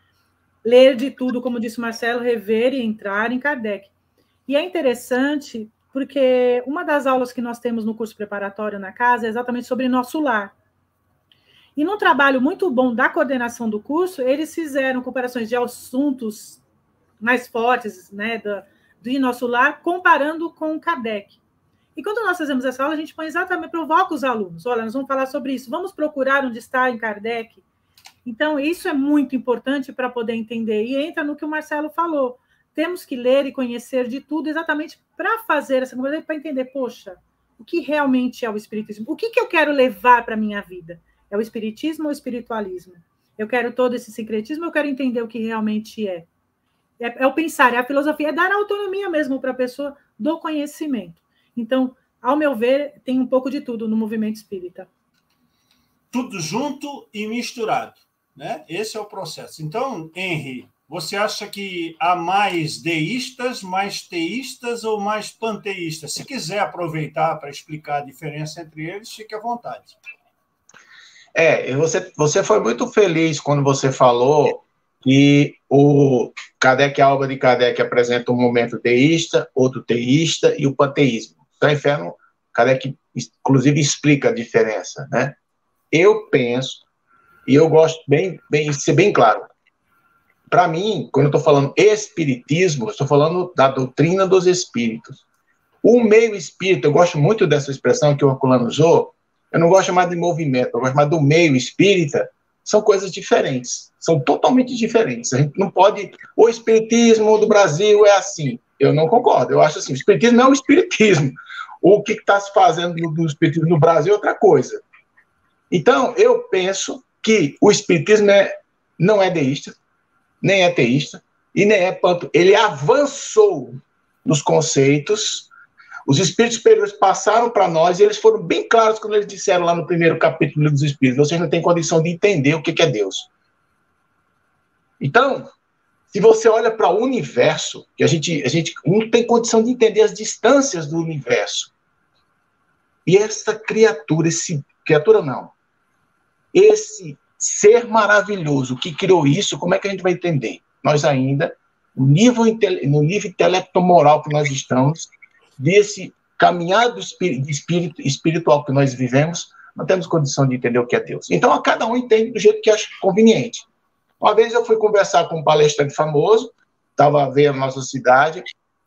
ler de tudo, como disse o Marcelo, rever e entrar em Kardec. E é interessante porque uma das aulas que nós temos no curso preparatório na casa é exatamente sobre nosso lar. E num trabalho muito bom da coordenação do curso, eles fizeram comparações de assuntos mais fortes, né, do, do nosso lar, comparando com Kardec. E quando nós fazemos essa aula, a gente põe exatamente, provoca os alunos. Olha, nós vamos falar sobre isso. Vamos procurar onde está em Kardec. Então, isso é muito importante para poder entender. E entra no que o Marcelo falou. Temos que ler e conhecer de tudo exatamente para fazer essa conversa, para entender, poxa, o que realmente é o Espiritismo? O que, que eu quero levar para a minha vida? É o Espiritismo ou o espiritualismo? Eu quero todo esse secretismo, eu quero entender o que realmente é. É, é o pensar, é a filosofia, é dar autonomia mesmo para a pessoa do conhecimento. Então, ao meu ver, tem um pouco de tudo no movimento espírita. Tudo junto e misturado. Né? Esse é o processo. Então, Henry, você acha que há mais deístas, mais teístas ou mais panteístas? Se quiser aproveitar para explicar a diferença entre eles, fique à vontade. É, você, você foi muito feliz quando você falou que o Kardec, a obra de Kardec apresenta um momento teísta, outro teísta e o panteísmo. Então, inferno, Kardec, inclusive, explica a diferença, né? Eu penso, e eu gosto bem, bem ser bem claro, para mim, quando eu estou falando espiritismo, estou falando da doutrina dos espíritos. O meio espírito, eu gosto muito dessa expressão que o Herculano usou, eu não gosto mais de movimento, eu gosto mais do meio espírita, são coisas diferentes, são totalmente diferentes. A gente não pode. O espiritismo do Brasil é assim. Eu não concordo. Eu acho assim: o espiritismo é o espiritismo o que está se fazendo no, Espiritismo no Brasil é outra coisa. Então, eu penso que o Espiritismo é, não é deísta, nem é teísta, e nem é panto. Ele avançou nos conceitos, os espíritos superiores passaram para nós e eles foram bem claros quando eles disseram lá no primeiro capítulo dos Espíritos: vocês não têm condição de entender o que é Deus. Então, se você olha para o universo, que a gente, a gente não tem condição de entender as distâncias do universo. E essa criatura, esse criatura não, esse ser maravilhoso que criou isso, como é que a gente vai entender? Nós ainda, no nível, no nível intelecto-moral que nós estamos, desse caminhar do espírito, espiritual que nós vivemos, não temos condição de entender o que é Deus. Então, a cada um entende do jeito que acha conveniente. Uma vez eu fui conversar com um palestrante famoso, estava vendo a nossa cidade,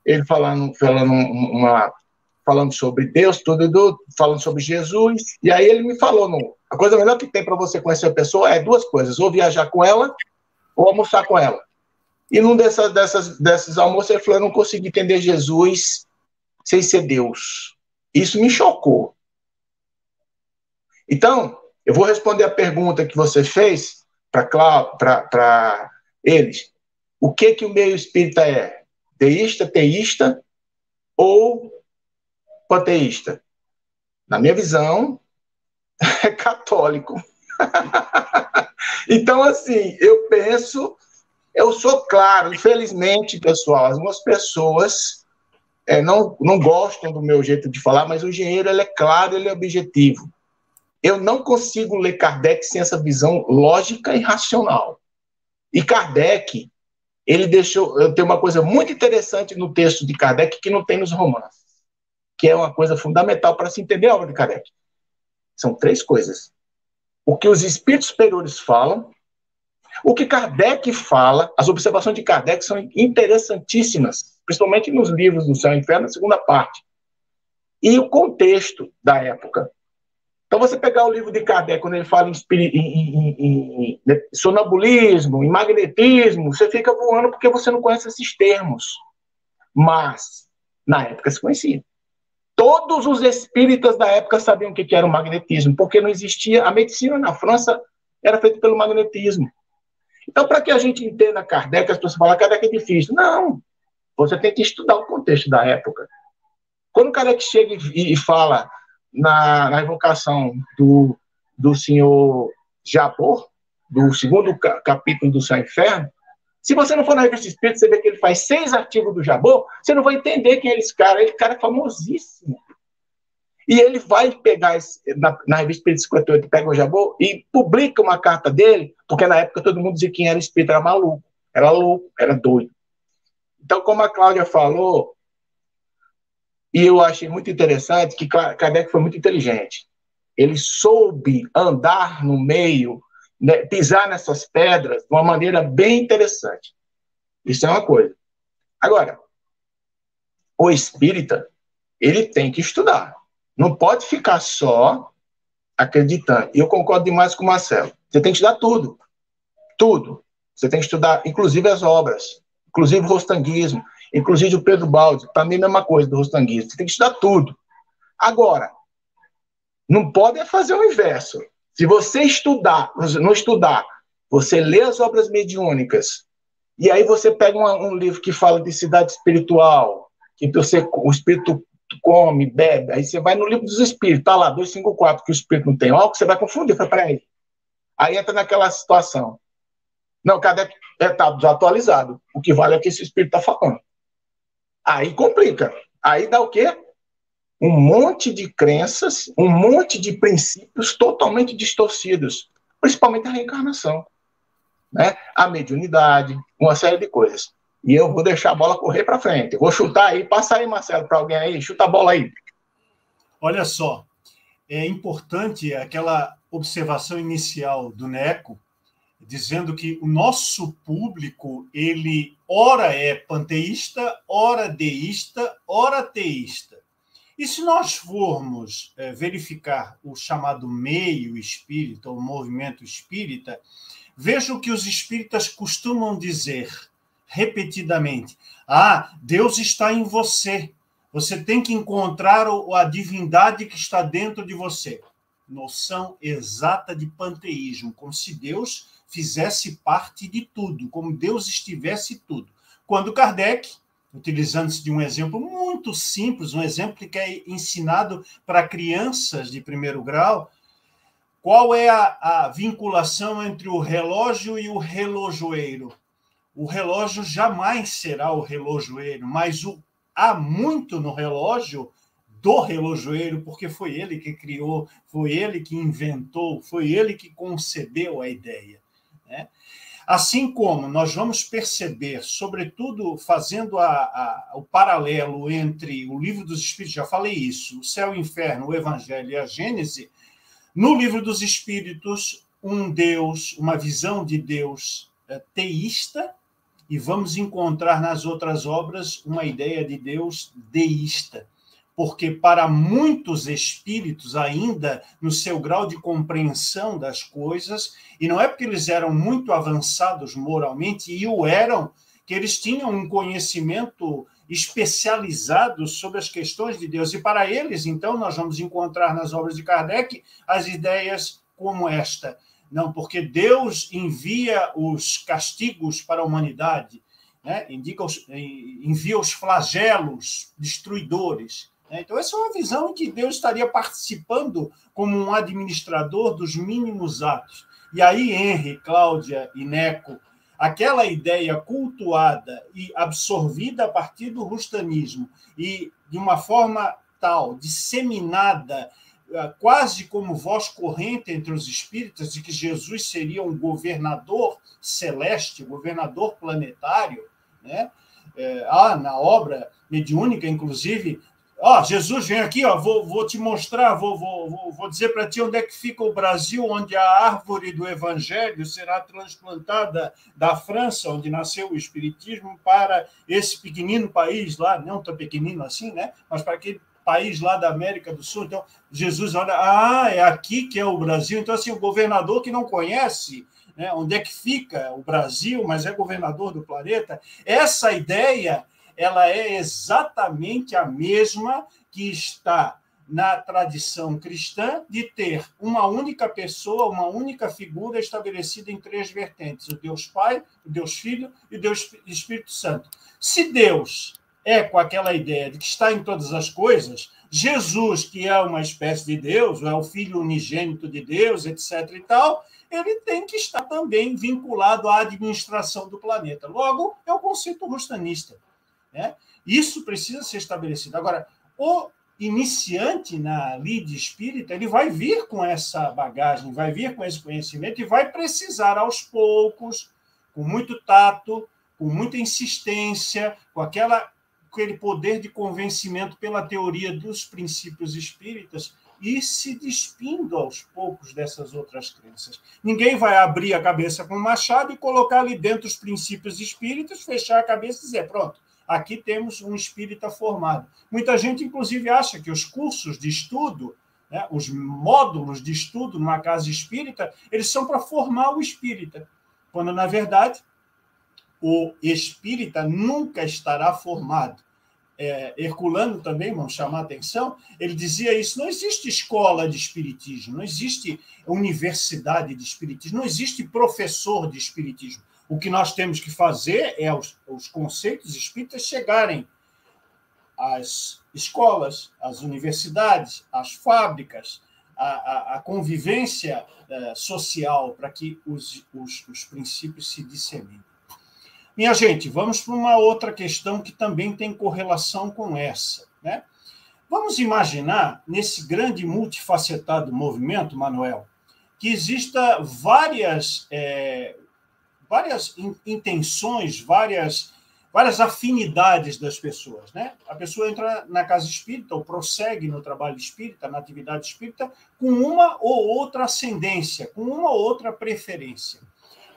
ele falando, falando, uma, falando sobre Deus, tudo, falando sobre Jesus, e aí ele me falou, no, a coisa melhor que tem para você conhecer a pessoa é duas coisas, ou viajar com ela, ou almoçar com ela. E num dessas, dessas, desses almoços ele falou, eu não consegui entender Jesus sem ser Deus. Isso me chocou. Então, eu vou responder a pergunta que você fez para eles. O que que o meio espírita é? Deísta, teísta ou panteísta? Na minha visão, é católico. então, assim, eu penso, eu sou claro, infelizmente, pessoal, algumas pessoas é, não, não gostam do meu jeito de falar, mas o engenheiro ele é claro, ele é objetivo. Eu não consigo ler Kardec sem essa visão lógica e racional. E Kardec, ele deixou. Tenho uma coisa muito interessante no texto de Kardec que não tem nos romances, que é uma coisa fundamental para se entender a obra de Kardec. São três coisas. O que os espíritos superiores falam, o que Kardec fala, as observações de Kardec são interessantíssimas, principalmente nos livros do Céu e Inferno, na segunda parte. E o contexto da época. Então, você pegar o livro de Kardec, quando ele fala em, em, em, em, né, sonambulismo, em magnetismo, você fica voando porque você não conhece esses termos. Mas, na época, se conhecia. Todos os espíritas da época sabiam o que era o magnetismo, porque não existia. A medicina na França era feita pelo magnetismo. Então, para que a gente entenda Kardec, as pessoas falam Kardec é difícil. Não. Você tem que estudar o contexto da época. Quando o Kardec chega e, fala na, na evocação do, do senhor Jabor, do segundo capítulo do Céu Inferno, se você não for na revista Espírito, você vê que ele faz seis artigos do Jabor, você não vai entender quem é esse cara. Esse cara é famosíssimo. E ele vai pegar, esse, na, na revista Espírito 58, pega o Jabor e publica uma carta dele, porque na época todo mundo dizia que quem era espírito era maluco, era louco, era doido. Então, como a Cláudia falou, e eu achei muito interessante que Kardec foi muito inteligente. Ele soube andar no meio né, pisar nessas pedras de uma maneira bem interessante. Isso é uma coisa. Agora, o espírita, ele tem que estudar. Não pode ficar só acreditando. E eu concordo demais com o Marcelo. Você tem que estudar tudo. Tudo. Você tem que estudar, inclusive as obras, inclusive o rostanguismo, inclusive o Pedro Baldi. Para mim, é a mesma coisa do rostanguismo. Você tem que estudar tudo. Agora, não pode fazer o inverso. Se você estudar, não estudar, você lê as obras mediúnicas, e aí você pega um, um livro que fala de cidade espiritual, que você, o espírito come, bebe, aí você vai no livro dos espíritos, tá lá, 254, que o espírito não tem álcool, você vai confundir, fala, peraí. Aí entra naquela situação. Não, cada tá desatualizado. O que vale é o que esse espírito está falando. Aí complica. Aí dá o quê? um monte de crenças, um monte de princípios totalmente distorcidos, principalmente a reencarnação, né? a mediunidade, uma série de coisas. E eu vou deixar a bola correr para frente. Vou chutar aí, passa aí, Marcelo, para alguém aí, chuta a bola aí. Olha só, é importante aquela observação inicial do Neco, dizendo que o nosso público, ele ora é panteísta, ora deísta, ora teísta. E se nós formos é, verificar o chamado meio espírita, o movimento espírita, veja o que os espíritas costumam dizer repetidamente: Ah, Deus está em você. Você tem que encontrar a divindade que está dentro de você. Noção exata de panteísmo, como se Deus fizesse parte de tudo, como Deus estivesse tudo. Quando Kardec utilizando-se de um exemplo muito simples, um exemplo que é ensinado para crianças de primeiro grau. Qual é a, a vinculação entre o relógio e o relojoeiro? O relógio jamais será o relojoeiro, mas o, há muito no relógio do relojoeiro, porque foi ele que criou, foi ele que inventou, foi ele que concebeu a ideia. Né? Assim como nós vamos perceber, sobretudo fazendo a, a, o paralelo entre o livro dos Espíritos, já falei isso, o céu e o inferno, o Evangelho e a Gênese, no livro dos Espíritos, um Deus, uma visão de Deus é, teísta, e vamos encontrar nas outras obras uma ideia de Deus deísta porque para muitos espíritos, ainda no seu grau de compreensão das coisas, e não é porque eles eram muito avançados moralmente, e o eram, que eles tinham um conhecimento especializado sobre as questões de Deus. E para eles, então, nós vamos encontrar nas obras de Kardec as ideias como esta. Não, porque Deus envia os castigos para a humanidade, né? Indica os, envia os flagelos destruidores? Então, essa é uma visão em que Deus estaria participando como um administrador dos mínimos atos. E aí, Henry, Cláudia e Neco, aquela ideia cultuada e absorvida a partir do rustanismo e de uma forma tal, disseminada, eh, quase como voz corrente entre os espíritas, de que Jesus seria um governador celeste, governador planetário, né? É, ah, na obra mediúnica, inclusive, Ó, Jesus vem aqui, ó, vou, vou te mostrar, vou, vou, vou dizer para ti onde é que fica o Brasil, onde a árvore do Evangelho será transplantada da França, onde nasceu o Espiritismo, para esse pequenino país lá, não tão pequenino assim, né? Mas para aquele país lá da América do Sul. Então, Jesus olha, ah, é aqui que é o Brasil. Então, assim, o governador que não conhece né, onde é que fica o Brasil, mas é governador do planeta, essa ideia ela é exatamente a mesma que está na tradição cristã de ter uma única pessoa, uma única figura estabelecida em três vertentes: o Deus Pai, o Deus Filho e o Deus Espírito Santo. Se Deus é com aquela ideia de que está em todas as coisas, Jesus, que é uma espécie de Deus, ou é o filho unigênito de Deus, etc. e tal, ele tem que estar também vinculado à administração do planeta. Logo, é o conceito rustanista. Né? Isso precisa ser estabelecido. Agora, o iniciante na lide espírita, ele vai vir com essa bagagem, vai vir com esse conhecimento e vai precisar aos poucos, com muito tato, com muita insistência, com aquela aquele poder de convencimento pela teoria dos princípios espíritas e se despindo aos poucos dessas outras crenças. Ninguém vai abrir a cabeça com um machado e colocar ali dentro os princípios espíritas, fechar a cabeça e dizer, pronto, aqui temos um espírita formado. Muita gente, inclusive, acha que os cursos de estudo, né, os módulos de estudo numa casa espírita, eles são para formar o espírita, quando, na verdade, o espírita nunca estará formado. É, Herculano também, vamos chamar a atenção, ele dizia isso: não existe escola de espiritismo, não existe universidade de espiritismo, não existe professor de espiritismo. O que nós temos que fazer é os, os conceitos espíritas chegarem às escolas, às universidades, às fábricas, a, convivência uh, social para que os, os, os princípios se disseminem. Minha gente, vamos para uma outra questão que também tem correlação com essa. Né? Vamos imaginar, nesse grande multifacetado movimento, Manuel, que exista várias é, várias intenções, várias, várias afinidades das pessoas. Né? A pessoa entra na casa espírita ou prossegue no trabalho espírita, na atividade espírita, com uma ou outra ascendência, com uma ou outra preferência.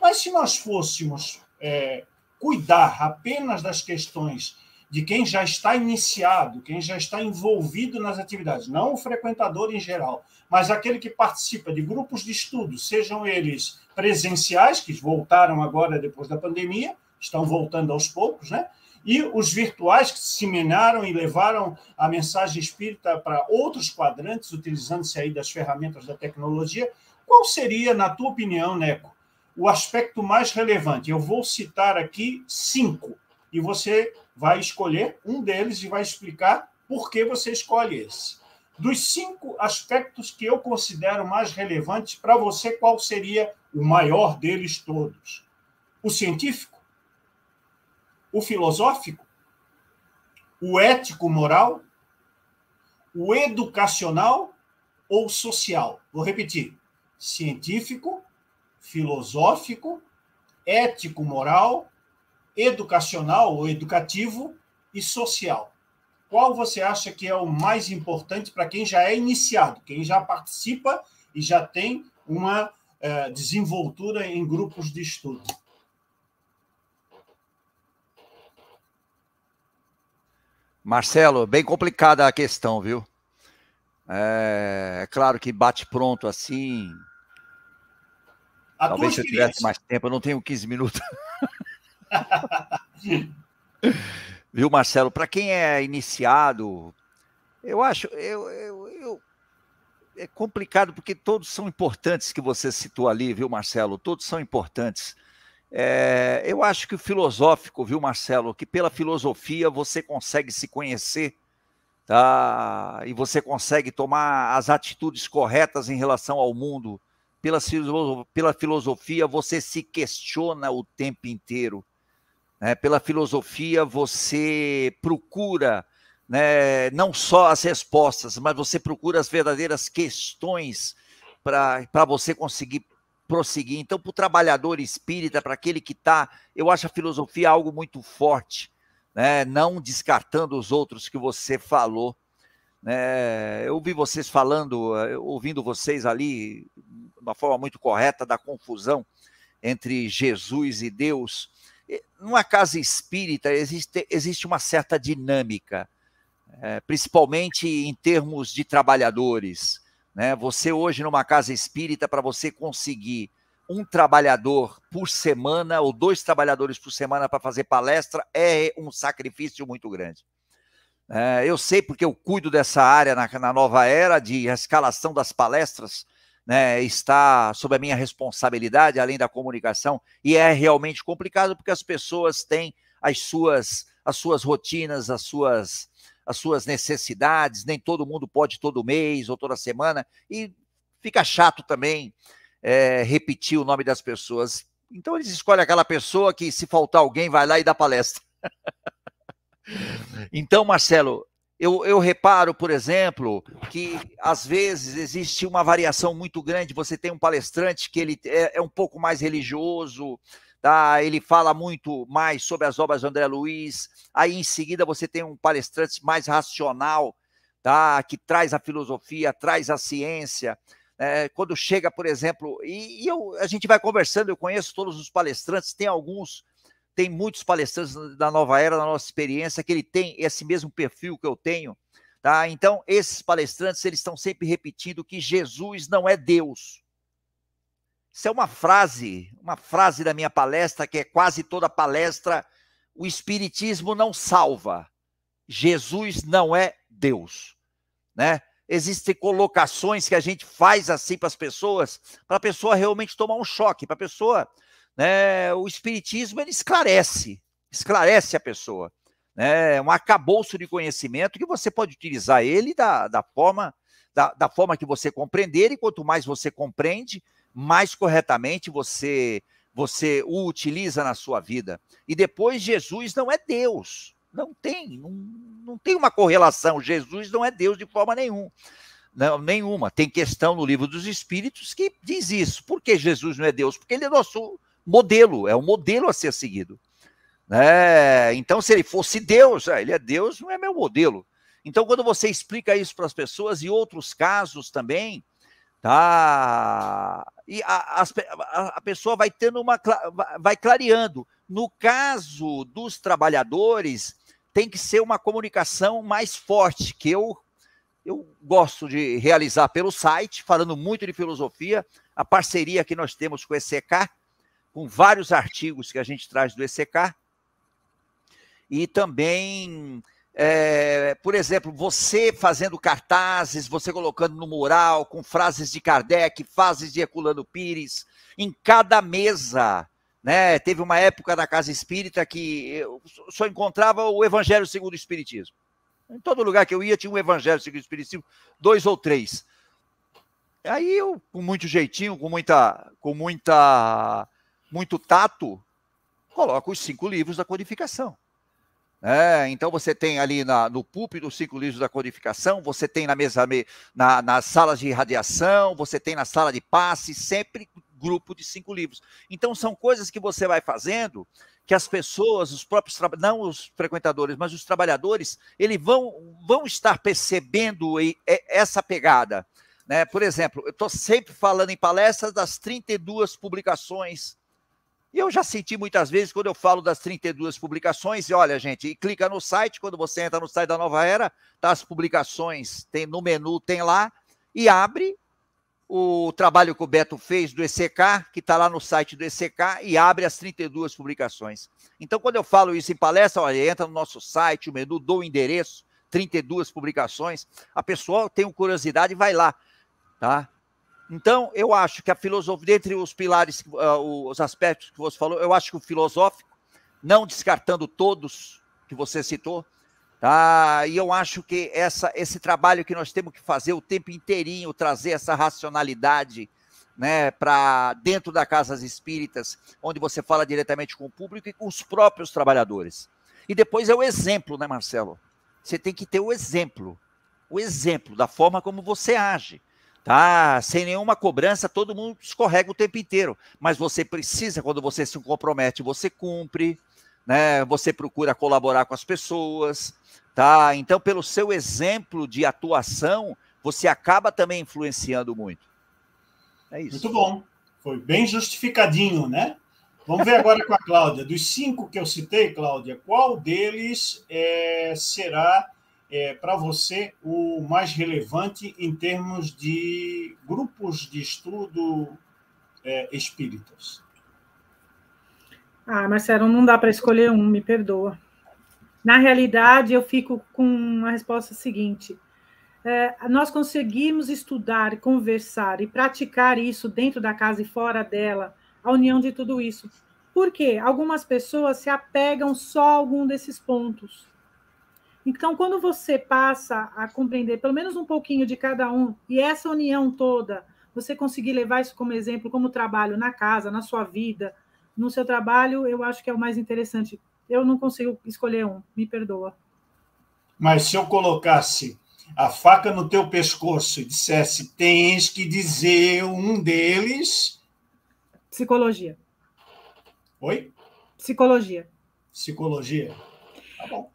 Mas se nós fôssemos é, cuidar apenas das questões de quem já está iniciado, quem já está envolvido nas atividades, não o frequentador em geral, mas aquele que participa de grupos de estudo, sejam eles presenciais, que voltaram agora depois da pandemia, estão voltando aos poucos, né? E os virtuais que se seminaram e levaram a mensagem espírita para outros quadrantes, utilizando-se aí das ferramentas da tecnologia. Qual seria, na tua opinião, Neco, o aspecto mais relevante? Eu vou citar aqui cinco, e você vai escolher um deles e vai explicar por que você escolhe esse. Dos cinco aspectos que eu considero mais relevantes para você, qual seria o maior deles todos? O científico? O filosófico? O ético-moral? o educacional ou social? Vou repetir: científico, filosófico, ético-moral, educacional ou educativo e social. Qual você acha que é o mais importante para quem já é iniciado, quem já participa e já tem uma é, desenvoltura em grupos de estudo? Marcelo, bem complicada a questão, viu? É, é claro que bate pronto assim. A Talvez se eu tivesse mais tempo, eu não tenho 15 minutos. viu, Marcelo? Para quem é iniciado, eu acho, eu, eu, eu, é complicado porque todos são importantes que você citou ali, viu, Marcelo? Todos são importantes. É, eu acho que o filosófico, viu, Marcelo, que pela filosofia você consegue se conhecer, tá? E você consegue tomar as atitudes corretas em relação ao mundo. Pela, pela filosofia você se questiona o tempo inteiro. Né? Pela filosofia você procura né, não só as respostas, mas você procura as verdadeiras questões para você conseguir prosseguir. Então, para o trabalhador espírita, para aquele que está, eu acho a filosofia algo muito forte, né? não descartando os outros que você falou. Né? Eu ouvi vocês falando, ouvindo vocês ali, de uma forma muito correta, da confusão entre Jesus e Deus. Numa casa espírita existe, existe uma certa dinâmica, é, principalmente em termos de trabalhadores. Né? Você hoje numa casa espírita, para você conseguir um trabalhador por semana ou dois trabalhadores por semana para fazer palestra é um sacrifício muito grande. É, eu sei porque eu cuido dessa área na, na nova era de escalação das palestras, né, está sob a minha responsabilidade, além da comunicação, e é realmente complicado porque as pessoas têm as suas, as suas rotinas, as suas, as suas necessidades, nem todo mundo pode todo mês ou toda semana, e fica chato também é, repetir o nome das pessoas. Então eles escolhem aquela pessoa que, se faltar alguém, vai lá e dá palestra. então, Marcelo, eu, eu, reparo, por exemplo, que às vezes existe uma variação muito grande. Você tem um palestrante que ele é, é um pouco mais religioso, tá? Ele fala muito mais sobre as obras de André Luiz. Aí em seguida você tem um palestrante mais racional, tá? Que traz a filosofia, traz a ciência. É, quando chega, por exemplo, e, e eu, a gente vai conversando, eu conheço todos os palestrantes, tem alguns, tem muitos palestrantes da nova era, da nossa experiência, que ele tem esse mesmo perfil que eu tenho, tá? Então, esses palestrantes, eles estão sempre repetindo que Jesus não é Deus. Isso é uma frase, uma frase da minha palestra, que é quase toda palestra. O Espiritismo não salva. Jesus não é Deus. Né? Existem colocações que a gente faz assim para as pessoas, para a pessoa realmente tomar um choque, para a pessoa. Né? O Espiritismo ele esclarece, esclarece a pessoa. Né? É um acabouço de conhecimento que você pode utilizar ele da, da forma da, da forma que você compreender, e quanto mais você compreende, mais corretamente você você o utiliza na sua vida. E depois Jesus não é Deus. Não tem, não, não tem uma correlação. Jesus não é Deus de forma nenhuma. Não, nenhuma. Tem questão no livro dos Espíritos que diz isso. Por que Jesus não é Deus? Porque ele é nosso modelo, é um modelo a ser seguido. É, então, se ele fosse Deus, ah, ele é Deus, não é meu modelo. Então, quando você explica isso para as pessoas, e outros casos também, tá? E a, a, a pessoa vai tendo uma, vai clareando. No caso dos trabalhadores, tem que ser uma comunicação mais forte, que eu, eu gosto de realizar pelo site, falando muito de filosofia, a parceria que nós temos com o ECK, com vários artigos que a gente traz do ECK, e também é, por exemplo, você fazendo cartazes, você colocando no mural com frases de Kardec, frases de Herculano Pires, em cada mesa. Né? Teve uma época na Casa Espírita que eu só encontrava o Evangelho segundo o Espiritismo. Em todo lugar que eu ia tinha um Evangelho segundo o Espiritismo, dois ou três. Aí eu, com muito jeitinho, com muita, com muita, muito tato, coloco os cinco livros da codificação. É, então você tem ali na, no púlpito dos cinco livros da codificação, você tem na mesa na, nas salas de radiação, você tem na sala de passe, sempre grupo de cinco livros. Então são coisas que você vai fazendo que as pessoas, os próprios não os frequentadores, mas os trabalhadores, eles vão, vão estar percebendo essa pegada. Né? Por exemplo, eu estou sempre falando em palestras das 32 publicações e eu já senti muitas vezes quando eu falo das 32 publicações, e olha, gente, e clica no site, quando você entra no site da Nova Era, tá as publicações, tem no menu, tem lá, e abre o trabalho que o Beto fez do ECK, que está lá no site do ECK, e abre as 32 publicações. Então, quando eu falo isso em palestra, olha, entra no nosso site, o menu, dou o endereço, 32 publicações, a pessoa tem curiosidade e vai lá, tá? Então, eu acho que a filosofia, dentre os pilares, uh, os aspectos que você falou, eu acho que o filosófico, não descartando todos que você citou, tá? E eu acho que essa, esse trabalho que nós temos que fazer o tempo inteirinho, trazer essa racionalidade, né, para dentro da casas espíritas, onde você fala diretamente com o público e com os próprios trabalhadores. E depois é o exemplo, né, Marcelo? Você tem que ter o exemplo, o exemplo da forma como você age tá? Sem nenhuma cobrança, todo mundo escorrega o tempo inteiro. Mas você precisa, quando você se compromete, você cumpre, né? Você procura colaborar com as pessoas, tá? Então, pelo seu exemplo de atuação, você acaba também influenciando muito. É isso. Muito bom. Foi bem justificadinho, né? Vamos ver agora com a Cláudia. Dos cinco que eu citei, Cláudia, qual deles é, será é, para você o mais relevante em termos de grupos de estudo é, espíritas? Ah, Marcelo, não dá para escolher um, me perdoa. Na realidade, eu fico com a resposta seguinte: é, nós conseguimos estudar, conversar e praticar isso dentro da casa e fora dela, a união de tudo isso. Por quê? Algumas pessoas se apegam só a algum desses pontos. Então, quando você passa a compreender pelo menos um pouquinho de cada um, e essa união toda, você conseguir levar isso como exemplo, como trabalho na casa, na sua vida, no seu trabalho, eu acho que é o mais interessante. Eu não consigo escolher um, me perdoa. Mas se eu colocasse a faca no teu pescoço e dissesse tens que dizer um deles. Psicologia. Oi? Psicologia. Psicologia.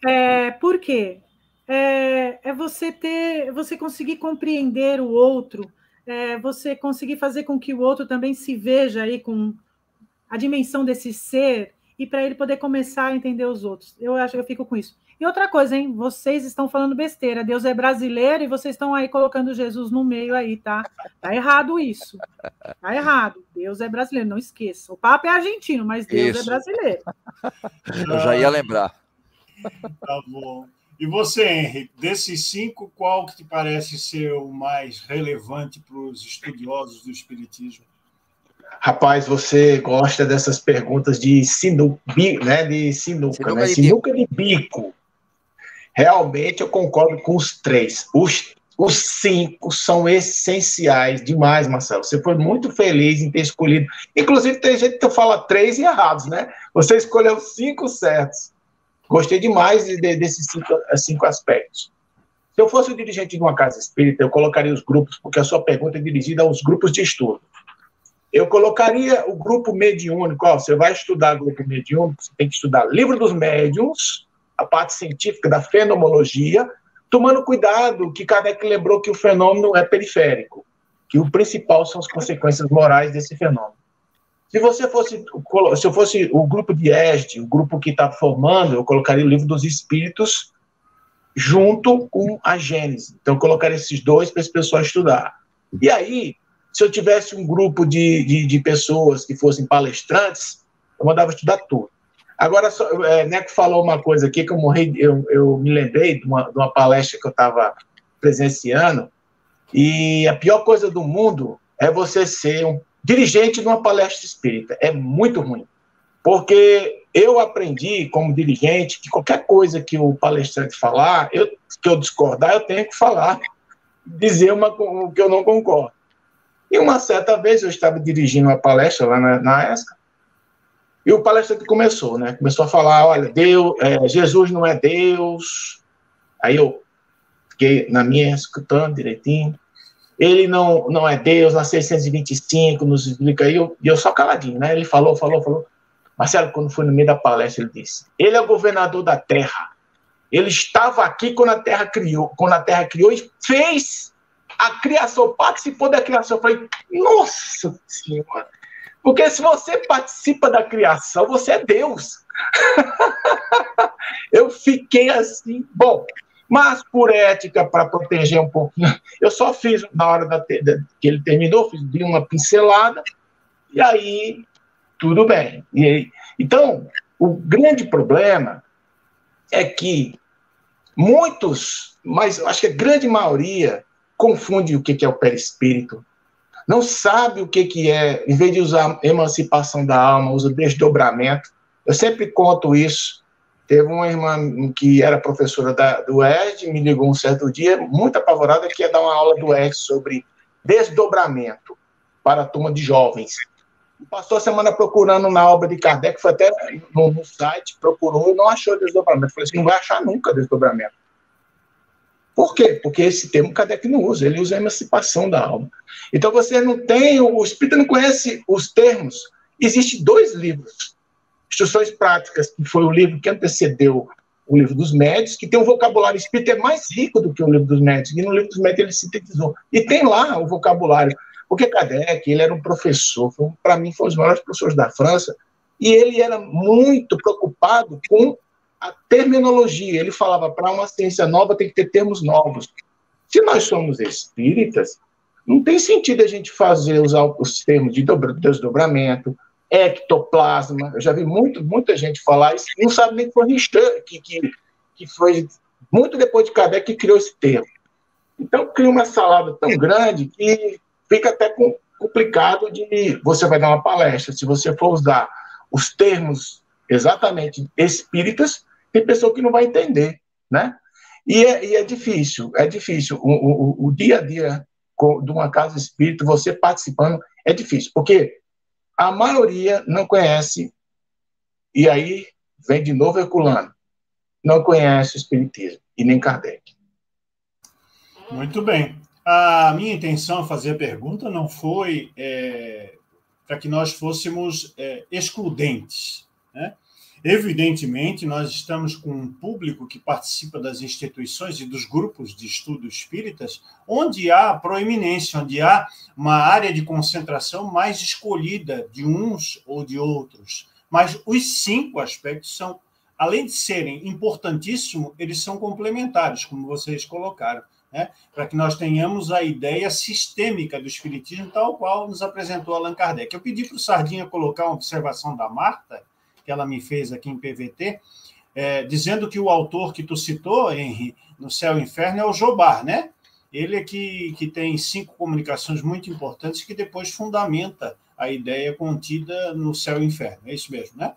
É, por quê? É, é você ter, você conseguir compreender o outro, é, você conseguir fazer com que o outro também se veja aí com a dimensão desse ser e para ele poder começar a entender os outros. Eu acho que eu fico com isso. E outra coisa, hein? Vocês estão falando besteira. Deus é brasileiro e vocês estão aí colocando Jesus no meio aí, tá? Tá errado isso. Tá errado. Deus é brasileiro, não esqueça. O Papa é argentino, mas Deus é isso. é brasileiro. Eu já ia lembrar. Tá bom. E você, Henrique, desses cinco, qual que te parece ser o mais relevante para os estudiosos do Espiritismo? Rapaz, você gosta dessas perguntas de sinuca, né? De sinuca, sinuca né? De sinuca bico. de bico. Realmente eu concordo com os três. Os, os cinco são essenciais demais, Marcelo. Você foi muito feliz em ter escolhido. Inclusive, tem gente que fala três e errados, né? Você escolheu cinco certos. Gostei demais de, de, desses cinco, cinco aspectos. Se eu fosse o dirigente de uma casa espírita, eu colocaria os grupos, porque a sua pergunta é dirigida aos grupos de estudo. Eu colocaria o grupo mediúnico. Ó, você vai estudar grupo mediúnico, você tem que estudar livro dos médiums, a parte científica da fenomenologia, tomando cuidado que Kardec lembrou que o fenômeno é periférico, que o principal são as consequências morais desse fenômeno. Se você fosse, se eu fosse o grupo de ESD, o grupo que está formando, eu colocaria o livro dos Espíritos junto com a Gênesis. Então, eu colocaria esses dois para esse pessoal estudar. E aí, se eu tivesse um grupo de, de, de pessoas que fossem palestrantes, eu mandava estudar tudo. Agora, é, Neco falou uma coisa aqui que eu morri, eu, eu me lembrei de uma, de uma palestra que eu estava presenciando, e a pior coisa do mundo é você ser um dirigente de uma palestra espírita. É muito ruim. Porque eu aprendi, como dirigente, que qualquer coisa que o palestrante falar, eu, que eu discordar, eu tenho que falar, dizer uma, o que eu não concordo. E uma certa vez eu estava dirigindo uma palestra lá na, na ESCA, E o palestrante começou, né? Começou a falar, olha, Deus, é, Jesus não é Deus. Aí eu fiquei na minha escutando direitinho. Ele não, não é Deus, na 625, nos explica aí. Eu, e eu só caladinho, né? Ele falou, falou, falou. Marcelo, quando foi no meio da palestra, ele disse: Ele é o governador da terra. Ele estava aqui quando a terra criou, quando a terra criou e fez a criação, participou da criação. Eu falei, nossa senhora. Porque se você participa da criação, você é Deus. eu fiquei assim, bom, mas por ética, para proteger um pouquinho, eu só fiz, na hora da, que ele terminou, fiz de uma pincelada, e aí tudo bem. E, então, o grande problema é que muitos, mas acho que a grande maioria, confunde o que é o perispírito, não sabe o que, que é, em vez de usar emancipação da alma, usa desdobramento. Eu sempre conto isso. Teve uma irmã que era professora da, do ED, me ligou um certo dia, muito apavorada, que ia dar uma aula do ED sobre desdobramento para a turma de jovens. Passou a semana procurando na obra de Kardec, foi até no, no site, procurou e não achou desdobramento. Falei assim, não vai achar nunca desdobramento. Por quê? Porque esse termo Kardec não usa, ele usa a emancipação da alma. Então você não tem, o espírito não conhece os termos. Existem dois livros, Instruções Práticas, que foi o livro que antecedeu o livro dos médios, que tem um vocabulário espírita é mais rico do que o livro dos médios, e no livro dos médios ele sintetizou. E tem lá o vocabulário. Porque Kardec, ele era um professor, para mim foi um dos maiores professores da França, e ele era muito preocupado com a terminologia. Ele falava, para uma ciência nova tem que ter termos novos. Se nós somos espíritas, não tem sentido a gente fazer, usar os termos de desdobramento, ectoplasma. Eu já vi muito, muita gente falar isso, não sabe nem que foi Ristan, que, que, que foi muito depois de Kardec que criou esse termo. Então, cria uma salada tão grande que fica até complicado de você vai dar uma palestra. Se você for usar os termos exatamente espíritas, tem pessoa que não vai entender, né? E é, e é difícil, é difícil. O, o, o, dia a dia de uma casa espírita, você participando, é difícil, porque a maioria não conhece, e aí vem de novo Herculano, não conhece o Espiritismo, e nem Kardec. Muito bem. A minha intenção fazer a pergunta não foi é, para que nós fôssemos é, excludentes, né? Evidentemente, nós estamos com um público que participa das instituições e dos grupos de estudo espíritas, onde há proeminência, onde há uma área de concentração mais escolhida de uns ou de outros. Mas os cinco aspectos são, além de serem importantíssimos, eles são complementares, como vocês colocaram. Né? para que nós tenhamos a ideia sistêmica do Espiritismo, tal qual nos apresentou Allan Kardec. Eu pedi para o Sardinha colocar uma observação da Marta, que ela me fez aqui em PVT, é, dizendo que o autor que tu citou, Henri, no Céu e Inferno, é o Jobar, né? Ele é que, que tem cinco comunicações muito importantes que depois fundamenta a ideia contida no Céu e Inferno. É isso mesmo, né?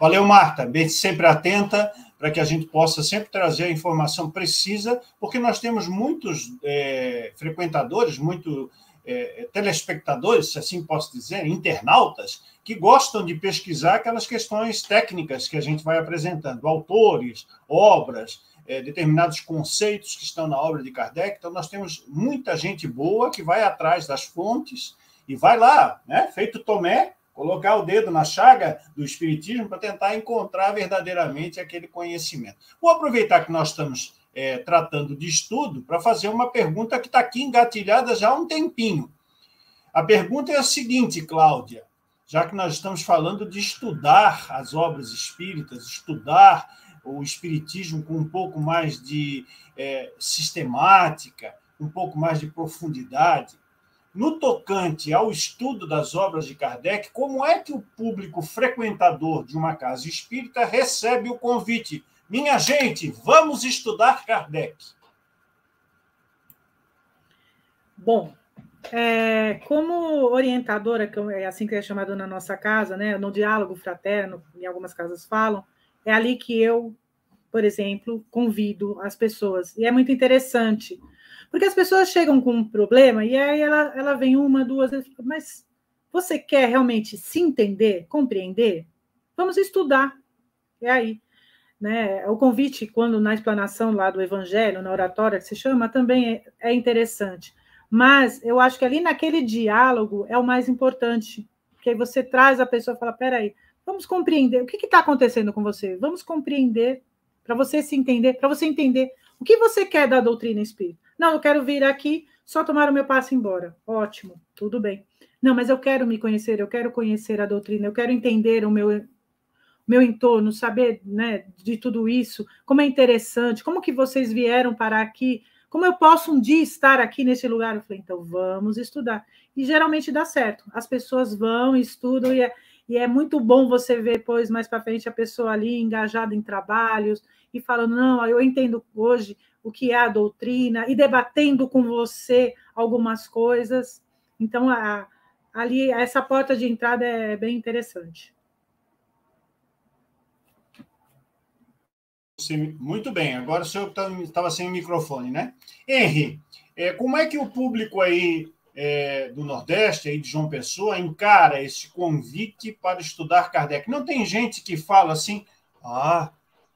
Valeu, Marta. Bem, sempre atenta para que a gente possa sempre trazer a informação precisa, porque nós temos muitos é, frequentadores, muito é, telespectadores, se assim posso dizer, internautas, que gostam de pesquisar aquelas questões técnicas que a gente vai apresentando, autores, obras, é, determinados conceitos que estão na obra de Kardec. Então, nós temos muita gente boa que vai atrás das fontes e vai lá, né? feito Tomé, colocar o dedo na chaga do Espiritismo para tentar encontrar verdadeiramente aquele conhecimento. Vou aproveitar que nós estamos é, tratando de estudo para fazer uma pergunta que está aqui engatilhada já há um tempinho. A pergunta é a seguinte, Cláudia já que nós estamos falando de estudar as obras espíritas, estudar o espiritismo com um pouco mais de é, sistemática, um pouco mais de profundidade. No tocante ao estudo das obras de Kardec, como é que o público frequentador de uma casa espírita recebe o convite? Minha gente, vamos estudar Kardec. Bom, é, como orientadora, que é assim que é chamado na nossa casa, né, no diálogo fraterno, em algumas casas falam, é ali que eu, por exemplo, convido as pessoas. E é muito interessante, porque as pessoas chegam com um problema e aí ela, ela vem uma, duas mas você quer realmente se entender, compreender? Vamos estudar. É aí. Né? O convite, quando na explanação lá do Evangelho, na oratória que se chama, também é, é interessante. Mas eu acho que ali naquele diálogo é o mais importante, porque aí você traz a pessoa e fala: peraí, vamos compreender o que está acontecendo com você, vamos compreender, para você se entender, para você entender o que você quer da doutrina espírita. Não, eu quero vir aqui, só tomar o meu passo e ir embora. Ótimo, tudo bem. Não, mas eu quero me conhecer, eu quero conhecer a doutrina, eu quero entender o meu meu entorno, saber né, de tudo isso, como é interessante, como que vocês vieram para aqui, como eu posso um dia estar aqui nesse lugar? Eu falei, então vamos estudar. E geralmente dá certo. As pessoas vão, estudam, e é, e é muito bom você ver depois, mais para frente, a pessoa ali engajada em trabalhos e falando, não, eu entendo hoje o que é a doutrina, e debatendo com você algumas coisas. Então, a, ali, essa porta de entrada é bem interessante. Muito bem, agora o senhor estava tá, sem microfone, né? Henri, é, como é que o público aí é, do Nordeste, aí de João Pessoa, encara esse convite para estudar Kardec? Não tem gente que fala assim, ah,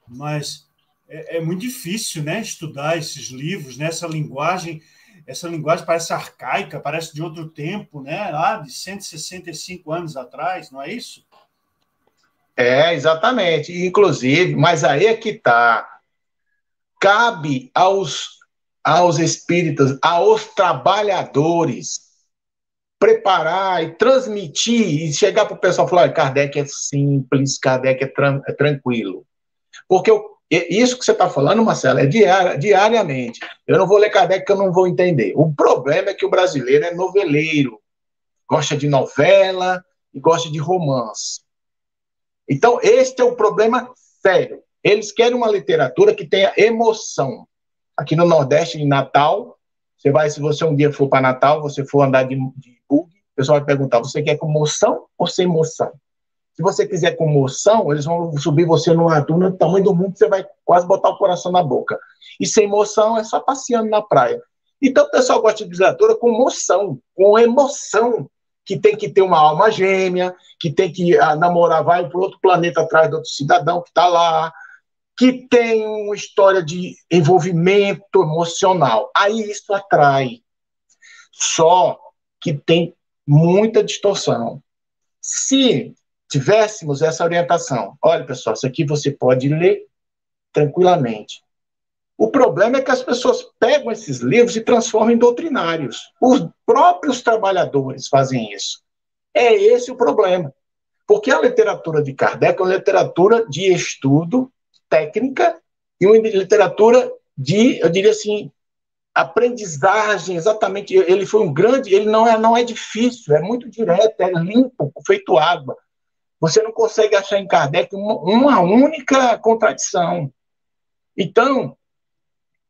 mas é, é muito difícil, né, estudar esses livros, nessa né, linguagem, essa linguagem parece arcaica, parece de outro tempo, né, lá de 165 anos atrás, não é isso? É, exatamente. Inclusive, mas aí é que está. Cabe aos, aos espíritas, aos trabalhadores, preparar e transmitir e chegar para o pessoal e falar: Kardec é simples, Kardec é, tran é tranquilo. Porque eu, isso que você está falando, Marcelo, é diariamente. Eu não vou ler Kardec que eu não vou entender. O problema é que o brasileiro é noveleiro, gosta de novela e gosta de romance. Então, este é o problema sério. Eles querem uma literatura que tenha emoção. Aqui no Nordeste, em Natal, você vai, se você um dia for para Natal, você for andar de, de bug, o pessoal vai perguntar: você quer com moção ou sem moção? Se você quiser com moção, eles vão subir você numa duna do tamanho do mundo, você vai quase botar o coração na boca. E sem moção é só passeando na praia. Então o pessoal gosta de literatura com moção, com emoção que tem que ter uma alma gêmea, que tem que ah, namorar, vai para outro planeta atrás do outro cidadão que está lá, que tem uma história de envolvimento emocional. Aí isso atrai. Só que tem muita distorção. Se tivéssemos essa orientação, olha, pessoal, isso aqui você pode ler tranquilamente. O problema é que as pessoas pegam esses livros e transformam em doutrinários. Os próprios trabalhadores fazem isso. É esse o problema. Porque a literatura de Kardec é uma literatura de estudo, técnica, e uma literatura de, eu diria assim, aprendizagem, exatamente. Ele foi um grande, ele não é, não é difícil, é muito direto, é limpo, feito água. Você não consegue achar em Kardec uma, uma única contradição. Então,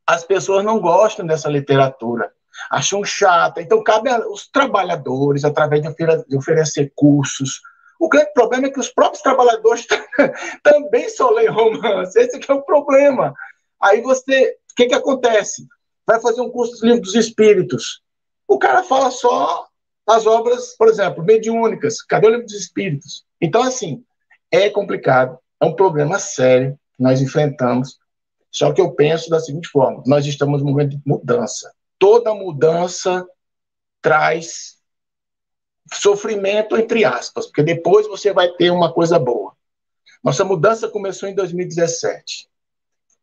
as pessoas não gostam dessa literatura, acham chata. Então, cabe aos trabalhadores, através de, de oferecer cursos. O grande problema é que os próprios trabalhadores também só leem romance. Esse é o problema. Aí você, o que, que acontece? Vai fazer um curso dos livros dos espíritos. O cara fala só as obras, por exemplo, mediúnicas. Cadê o livro dos espíritos? Então, assim, é complicado. É um problema sério que nós enfrentamos só que eu penso da seguinte forma: nós estamos num momento de mudança. Toda mudança traz sofrimento, entre aspas, porque depois você vai ter uma coisa boa. Nossa mudança começou em 2017.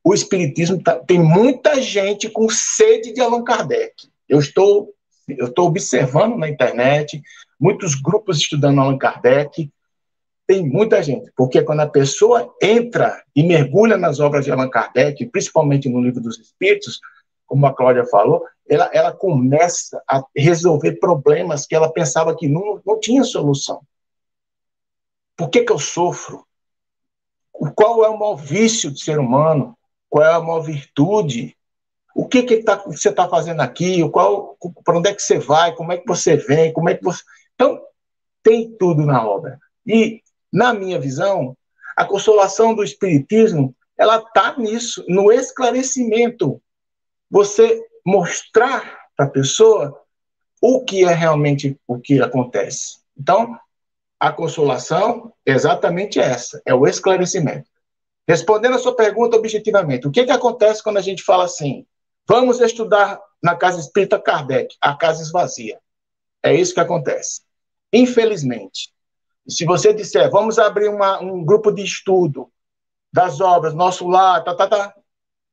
O Espiritismo tá, tem muita gente com sede de Allan Kardec. Eu estou, eu estou observando na internet muitos grupos estudando Allan Kardec, tem muita gente, porque quando a pessoa entra e mergulha nas obras de Allan Kardec, principalmente no livro dos Espíritos, como a Cláudia falou, ela, ela começa a resolver problemas que ela pensava que não, não tinha solução. Por que, que eu sofro? Qual é o maior vício do ser humano? Qual é a maior virtude? O que, que tá, você está fazendo aqui? Para onde é que você vai? Como é que você vem? Como é que você. Então, tem tudo na obra. E na minha visão, a consolação do Espiritismo, ela está nisso, no esclarecimento. Você mostrar para a pessoa o que é realmente o que acontece. Então, a consolação é exatamente essa, é o esclarecimento. Respondendo a sua pergunta objetivamente, o que, que acontece quando a gente fala assim, vamos estudar na Casa Espírita Kardec, a casa esvazia? É isso que acontece. Infelizmente, se você disser, vamos abrir uma, um grupo de estudo das obras, nosso lar, tá, tá, tá,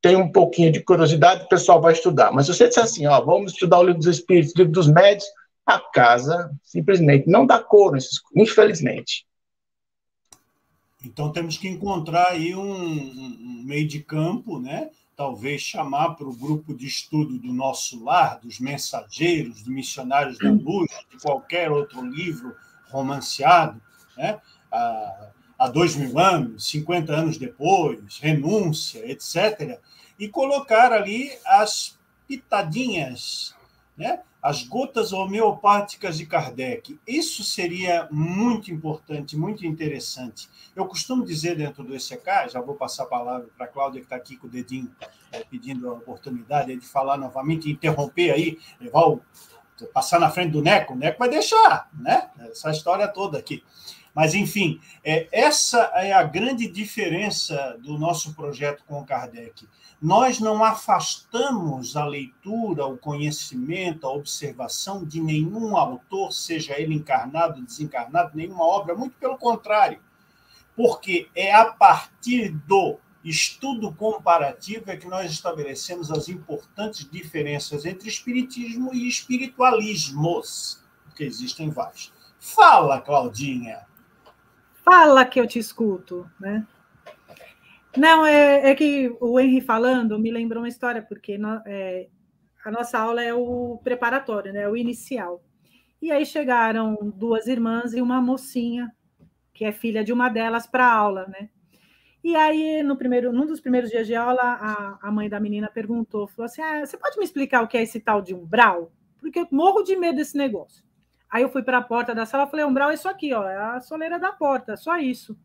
tem um pouquinho de curiosidade, o pessoal vai estudar. Mas se você disser assim, ó, vamos estudar o livro dos Espíritos, o livro dos Médios, a casa simplesmente não dá cor, infelizmente. Então temos que encontrar aí um, um meio de campo, né? Talvez chamar para o grupo de estudo do nosso lar, dos mensageiros, dos missionários da luz, de qualquer outro livro romanceado, né? há, há dois mil anos, 50 anos depois, renúncia, etc., e colocar ali as pitadinhas, né? as gotas homeopáticas de Kardec. Isso seria muito importante, muito interessante. Eu costumo dizer dentro do ECK, já vou passar a palavra para a Cláudia, que está aqui com o dedinho é, pedindo a oportunidade de falar novamente, interromper aí, levar o, passar na frente do Neco, o Neco vai deixar, né? Essa história toda aqui. Mas, enfim, é, essa é a grande diferença do nosso projeto com o Kardec nós não afastamos a leitura, o conhecimento, a observação de nenhum autor, seja ele encarnado desencarnado, nenhuma obra, muito pelo contrário. Porque é a partir do estudo comparativo é que nós estabelecemos as importantes diferenças entre espiritismo e espiritualismos, porque existem vários. Fala, Claudinha. Fala que eu te escuto, né? Não, é, é, que o Henry falando me lembrou uma história, porque no, é, a nossa aula é o preparatório, né, o inicial. E aí chegaram duas irmãs e uma mocinha, que é filha de uma delas, para a aula, né? E aí, no primeiro, num dos primeiros dias de aula, a, a mãe da menina perguntou, falou assim, ah, você pode me explicar o que é esse tal de umbral? Porque eu morro de medo desse negócio. Aí eu fui para a porta da sala, falei, umbral é isso aqui, ó, é a soleira da porta, só isso.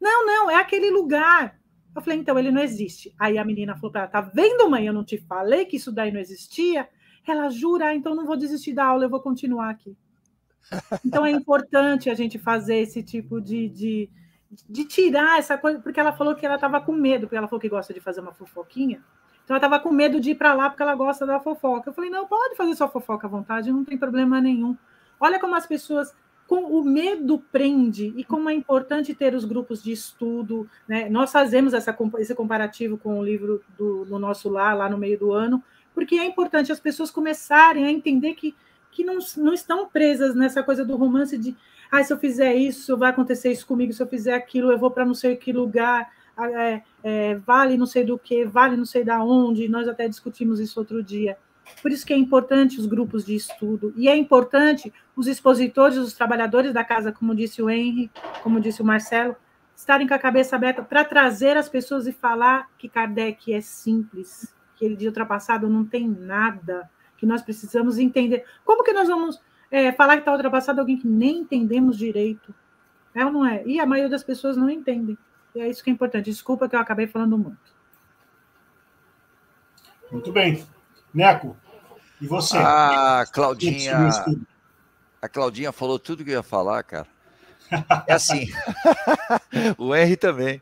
Não, não, é aquele lugar eu falei, então ele não existe. Aí a menina falou para ela: tá vendo, mãe? Eu não te falei que isso daí não existia? Ela jura, ah, então não vou desistir da aula, eu vou continuar aqui. Então é importante a gente fazer esse tipo de, de, de tirar essa coisa, porque ela falou que ela estava com medo, porque ela falou que gosta de fazer uma fofoquinha. Então ela estava com medo de ir para lá porque ela gosta da fofoca. Eu falei, não, pode fazer sua fofoca à vontade, não tem problema nenhum. Olha como as pessoas com o medo prende e como é importante ter os grupos de estudo. Né? Nós fazemos essa, esse comparativo com o livro do, do nosso lar, lá no meio do ano, porque é importante as pessoas começarem a entender que, que não, não estão presas nessa coisa do romance de ah, se eu fizer isso, vai acontecer isso comigo, se eu fizer aquilo, eu vou para não sei que lugar, é, é, vale não sei do que, vale não sei da onde, nós até discutimos isso outro dia. Por isso que é importante os grupos de estudo, e é importante os expositores, os trabalhadores da casa, como disse o Henry, como disse o Marcelo, estarem com a cabeça aberta para trazer as pessoas e falar que Kardec é simples, que ele de ultrapassado não tem nada, que nós precisamos entender. Como que nós vamos é, falar que está ultrapassado alguém que nem entendemos direito? É ou não é? E a maioria das pessoas não entendem. E é isso que é importante. Desculpa que eu acabei falando muito. Muito bem. Neco, e você? A Claudinha. A Claudinha falou tudo que eu ia falar, cara. É assim. o Henry também.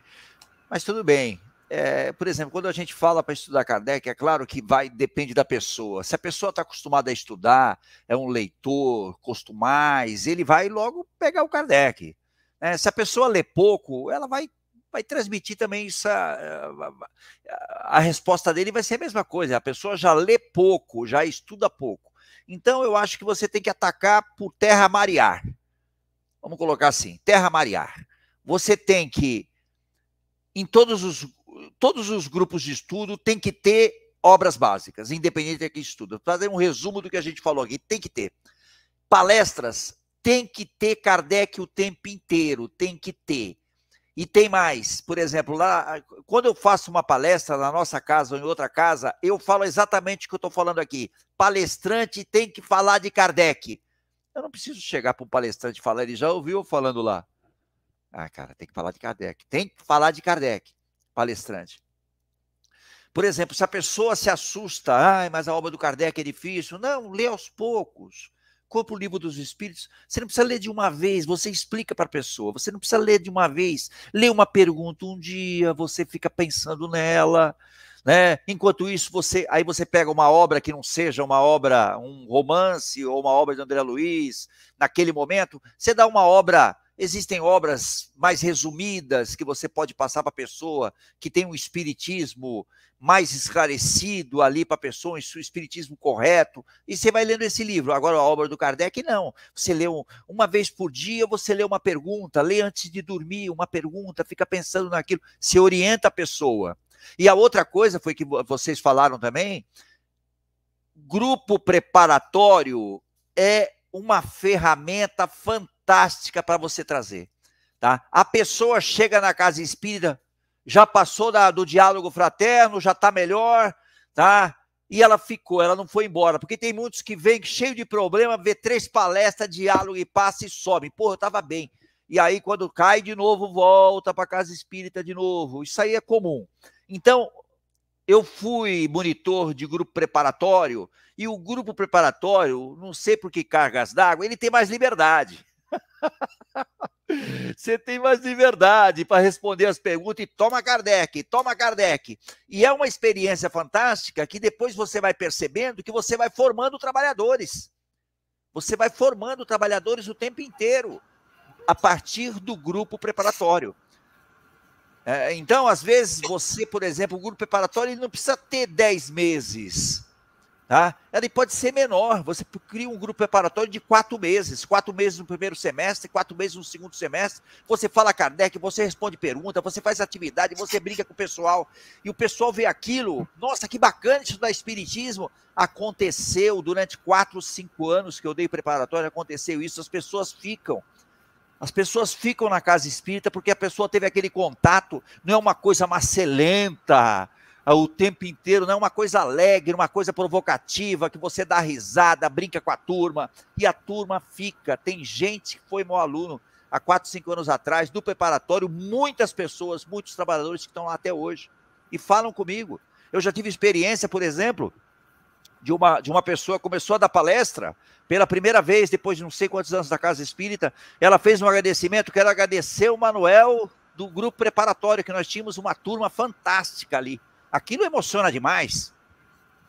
Mas tudo bem. É, por exemplo, quando a gente fala para estudar Kardec, é claro que vai depende da pessoa. Se a pessoa está acostumada a estudar, é um leitor, costumais, ele vai logo pegar o Kardec. É, se a pessoa lê pouco, ela vai vai transmitir também essa. A, a resposta dele vai ser a mesma coisa. A pessoa já lê pouco, já estuda pouco. Então, eu acho que você tem que atacar por terra marear. Vamos colocar assim: terra marear. Você tem que, em todos os, todos os grupos de estudo, tem que ter obras básicas, independente de que estuda. Fazer um resumo do que a gente falou aqui: tem que ter. Palestras, tem que ter Kardec o tempo inteiro, tem que ter. E tem mais, por exemplo, lá, quando eu faço uma palestra na nossa casa ou em outra casa, eu falo exatamente o que eu estou falando aqui. Palestrante tem que falar de Kardec. Eu não preciso chegar para um palestrante e falar, ele já ouviu falando lá. Ah, cara, tem que falar de Kardec. Tem que falar de Kardec, palestrante. Por exemplo, se a pessoa se assusta, ah, mas a obra do Kardec é difícil. Não, lê aos poucos. compra o livro dos Espíritos, você não precisa ler de uma vez, você explica para a pessoa. Você não precisa ler de uma vez, lê uma pergunta um dia, você fica pensando nela, né? Enquanto isso, você aí você pega uma obra que não seja uma obra, um romance ou uma obra de André Luiz, naquele momento, você dá uma obra Existem obras mais resumidas que você pode passar para a pessoa, que tem um espiritismo mais esclarecido ali para a pessoa, um espiritismo correto, e você vai lendo esse livro. Agora, a obra do Kardec, não. Você lê um, uma vez por dia, você lê uma pergunta, lê antes de dormir uma pergunta, fica pensando naquilo, se orienta a pessoa. E a outra coisa foi que vocês falaram também, grupo preparatório é uma ferramenta fantástica para você trazer. Tá? A pessoa chega na casa espírita, já passou da, do diálogo fraterno, já está melhor, tá? E ela ficou, ela não foi embora, porque tem muitos que vêm cheio de problema, vê três palestras, diálogo e passa e sobe. Porra, eu estava bem. E aí, quando cai de novo, volta para casa espírita de novo. Isso aí é comum. Então, eu fui monitor de grupo preparatório, e o grupo preparatório, não sei por que cargas d'água, ele tem mais liberdade. Você tem mais liberdade para responder as perguntas e toma Kardec, toma Kardec. E é uma experiência fantástica que depois você vai percebendo que você vai formando trabalhadores. Você vai formando trabalhadores o tempo inteiro, a partir do grupo preparatório. É, então, às vezes, você, por exemplo, o grupo preparatório ele não precisa ter 10 meses. Tá? Ele pode ser menor. Você cria um grupo preparatório de quatro meses, quatro meses no primeiro semestre, quatro meses no segundo semestre. Você fala Kardec, você responde pergunta, você faz atividade, você brinca com o pessoal e o pessoal vê aquilo. Nossa, que bacana isso da espiritismo. Aconteceu durante quatro, cinco anos que eu dei preparatório, aconteceu isso. As pessoas ficam. As pessoas ficam na casa espírita porque a pessoa teve aquele contato, não é uma coisa macelenta o tempo inteiro, não é uma coisa alegre, uma coisa provocativa, que você dá risada, brinca com a turma, e a turma fica. Tem gente que foi meu aluno há 4, 5 anos atrás, do preparatório, muitas pessoas, muitos trabalhadores que estão lá até hoje, e falam comigo. Eu já tive experiência, por exemplo, de uma, de uma pessoa começou a dar palestra pela primeira vez, depois de não sei quantos anos da Casa Espírita, ela fez um agradecimento, quero agradecer o Manuel do grupo preparatório, que nós tínhamos uma turma fantástica ali. Aquilo emociona demais.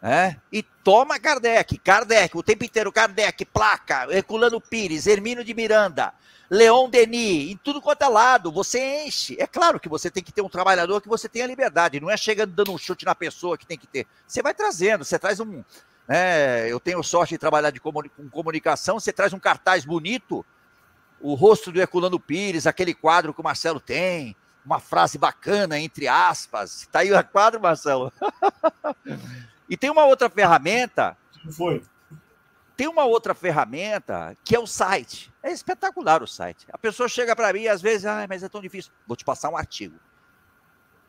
Né? E toma Kardec, Kardec, o tempo inteiro, Kardec, placa, Herculano Pires, Hermínio de Miranda, Leon Denis, em tudo quanto é lado, você enche. É claro que você tem que ter um trabalhador que você tenha liberdade, não é chegando dando um chute na pessoa que tem que ter. Você vai trazendo, você traz um. Né, eu tenho sorte de trabalhar de com comunicação, você traz um cartaz bonito, o rosto do Herculano Pires, aquele quadro que o Marcelo tem, uma frase bacana, entre aspas. Está aí o quadro, Marcelo. e tem uma outra ferramenta. Foi. Tem uma outra ferramenta que é o site. É espetacular o site. A pessoa chega para mim às vezes, ah, mas é tão difícil. Vou te passar um artigo.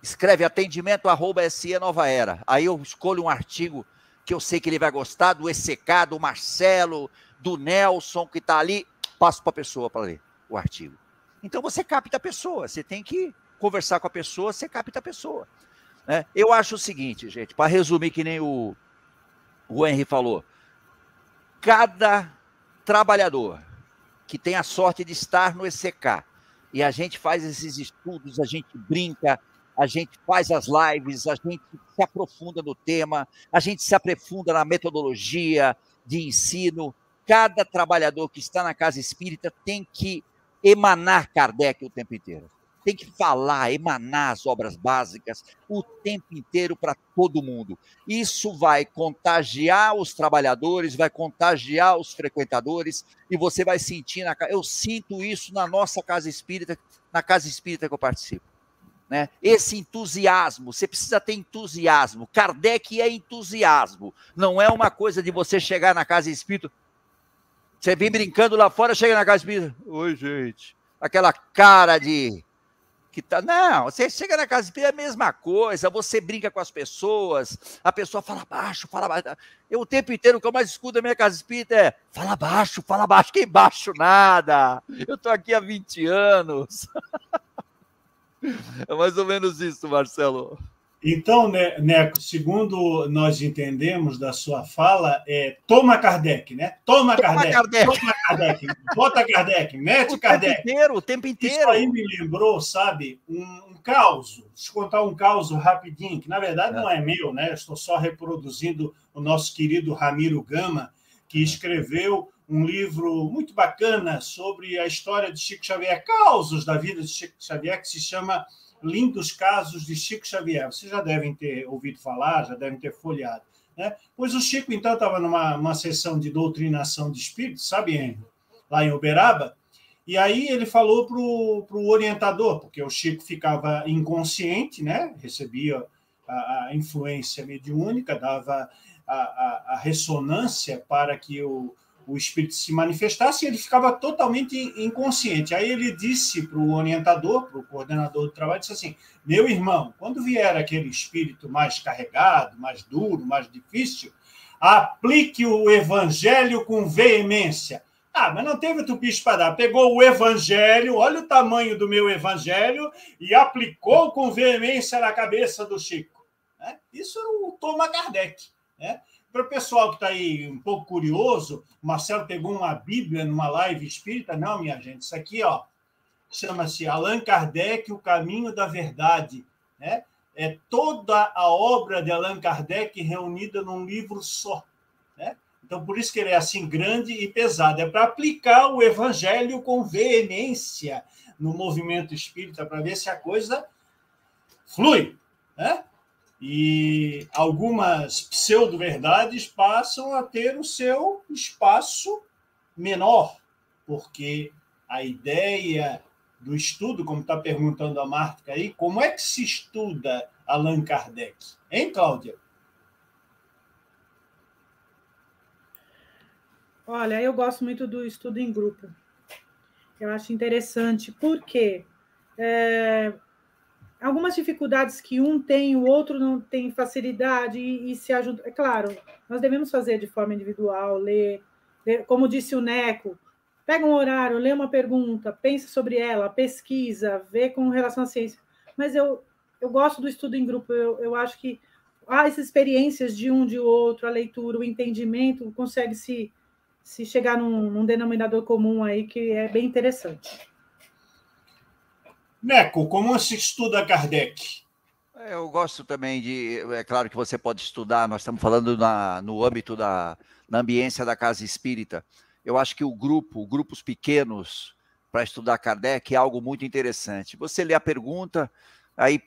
Escreve atendimento arroba SE Nova Era. Aí eu escolho um artigo que eu sei que ele vai gostar, do ECK, do Marcelo, do Nelson, que está ali. Passo para a pessoa para ler o artigo. Então você capta a pessoa, você tem que conversar com a pessoa, você capta a pessoa. Né? Eu acho o seguinte, gente, para resumir que nem o, o Henry falou, cada trabalhador que tem a sorte de estar no ECK e a gente faz esses estudos, a gente brinca, a gente faz as lives, a gente se aprofunda no tema, a gente se aprofunda na metodologia de ensino. Cada trabalhador que está na casa espírita tem que emanar Kardec o tempo inteiro. Tem que falar, emanar as obras básicas o tempo inteiro para todo mundo. Isso vai contagiar os trabalhadores, vai contagiar os frequentadores e você vai sentir na eu sinto isso na nossa casa espírita, na casa espírita que eu participo. Né? Esse entusiasmo, você precisa ter entusiasmo. Kardec é entusiasmo, não é uma coisa de você chegar na casa espírita, você vem brincando lá fora, chega na casa espírita. Oi, gente. Aquela cara de. Que tá... Não, você chega na casa espírita, é a mesma coisa. Você brinca com as pessoas, a pessoa fala baixo, fala baixo. Eu o tempo inteiro, o que eu mais escuto na minha casa espírita é: fala baixo, fala baixo. Que baixo nada. Eu tô aqui há 20 anos. É mais ou menos isso, Marcelo. Então, né, Neco, segundo nós entendemos da sua fala, é toma Kardec, né? Toma, toma Kardec, Kardec, toma Kardec, bota Kardec, mete o Kardec. O tempo inteiro, o tempo inteiro. Isso aí me lembrou, sabe, um, um caos. Deixa eu contar um caos rapidinho, que na verdade é. não é meu, né? Eu estou só reproduzindo o nosso querido Ramiro Gama, que é. escreveu um livro muito bacana sobre a história de Chico Xavier, causos da vida de Chico Xavier, que se chama lindos casos de Chico Xavier. Vocês já devem ter ouvido falar, já devem ter folheado. Né? Pois o Chico, então, estava numa uma sessão de doutrinação de espíritos, sabe, Henry? Lá em Uberaba, e aí ele falou para o orientador, porque o Chico ficava inconsciente, né? recebia a, a influência mediúnica, dava a, a, a, ressonância para que o, o espírito se manifestasse, ele ficava totalmente inconsciente. Aí ele disse para o orientador, para o coordenador do trabalho, disse assim: meu irmão, quando vier aquele espírito mais carregado, mais duro, mais difícil, aplique o evangelho com veemência. Ah, mas não teve tupicho para dar. Pegou o evangelho, olha o tamanho do meu evangelho, e aplicou com veemência na cabeça do Chico. Né? Isso é o Toma Kardec. Né? Para o pessoal que está aí um pouco curioso, o Marcelo pegou uma Bíblia numa live espírita. Não, minha gente, isso aqui ó, chama-se Allan Kardec, O Caminho da Verdade. Né? É toda a obra de Allan Kardec reunida num livro só. Né? Então, por isso que ele é assim grande e pesado. É para aplicar o evangelho com veemência no movimento espírita, para ver se a coisa flui. Né? E algumas pseudo-verdades passam a ter o seu espaço menor, porque a ideia do estudo, como está perguntando a Marta aí, como é que se estuda Allan Kardec? Hein, Cláudia? Olha, eu gosto muito do estudo em grupo. Eu acho interessante, porque é, algumas dificuldades que um tem, o outro não tem facilidade e, e, se ajuda. É claro, nós devemos fazer de forma individual, ler, ler, como disse o Neco, pega um horário, lê uma pergunta, pensa sobre ela, pesquisa, vê com relação à ciência. Mas eu, eu gosto do estudo em grupo, eu, eu acho que as experiências de um de outro, a leitura, o entendimento, consegue se, se chegar num, num denominador comum aí que é bem interessante. Neco, como se estuda Kardec? Eu gosto também de. É claro que você pode estudar, nós estamos falando na, no âmbito da na ambiência da casa espírita. Eu acho que o grupo, grupos pequenos, para estudar Kardec é algo muito interessante. Você lê a pergunta, aí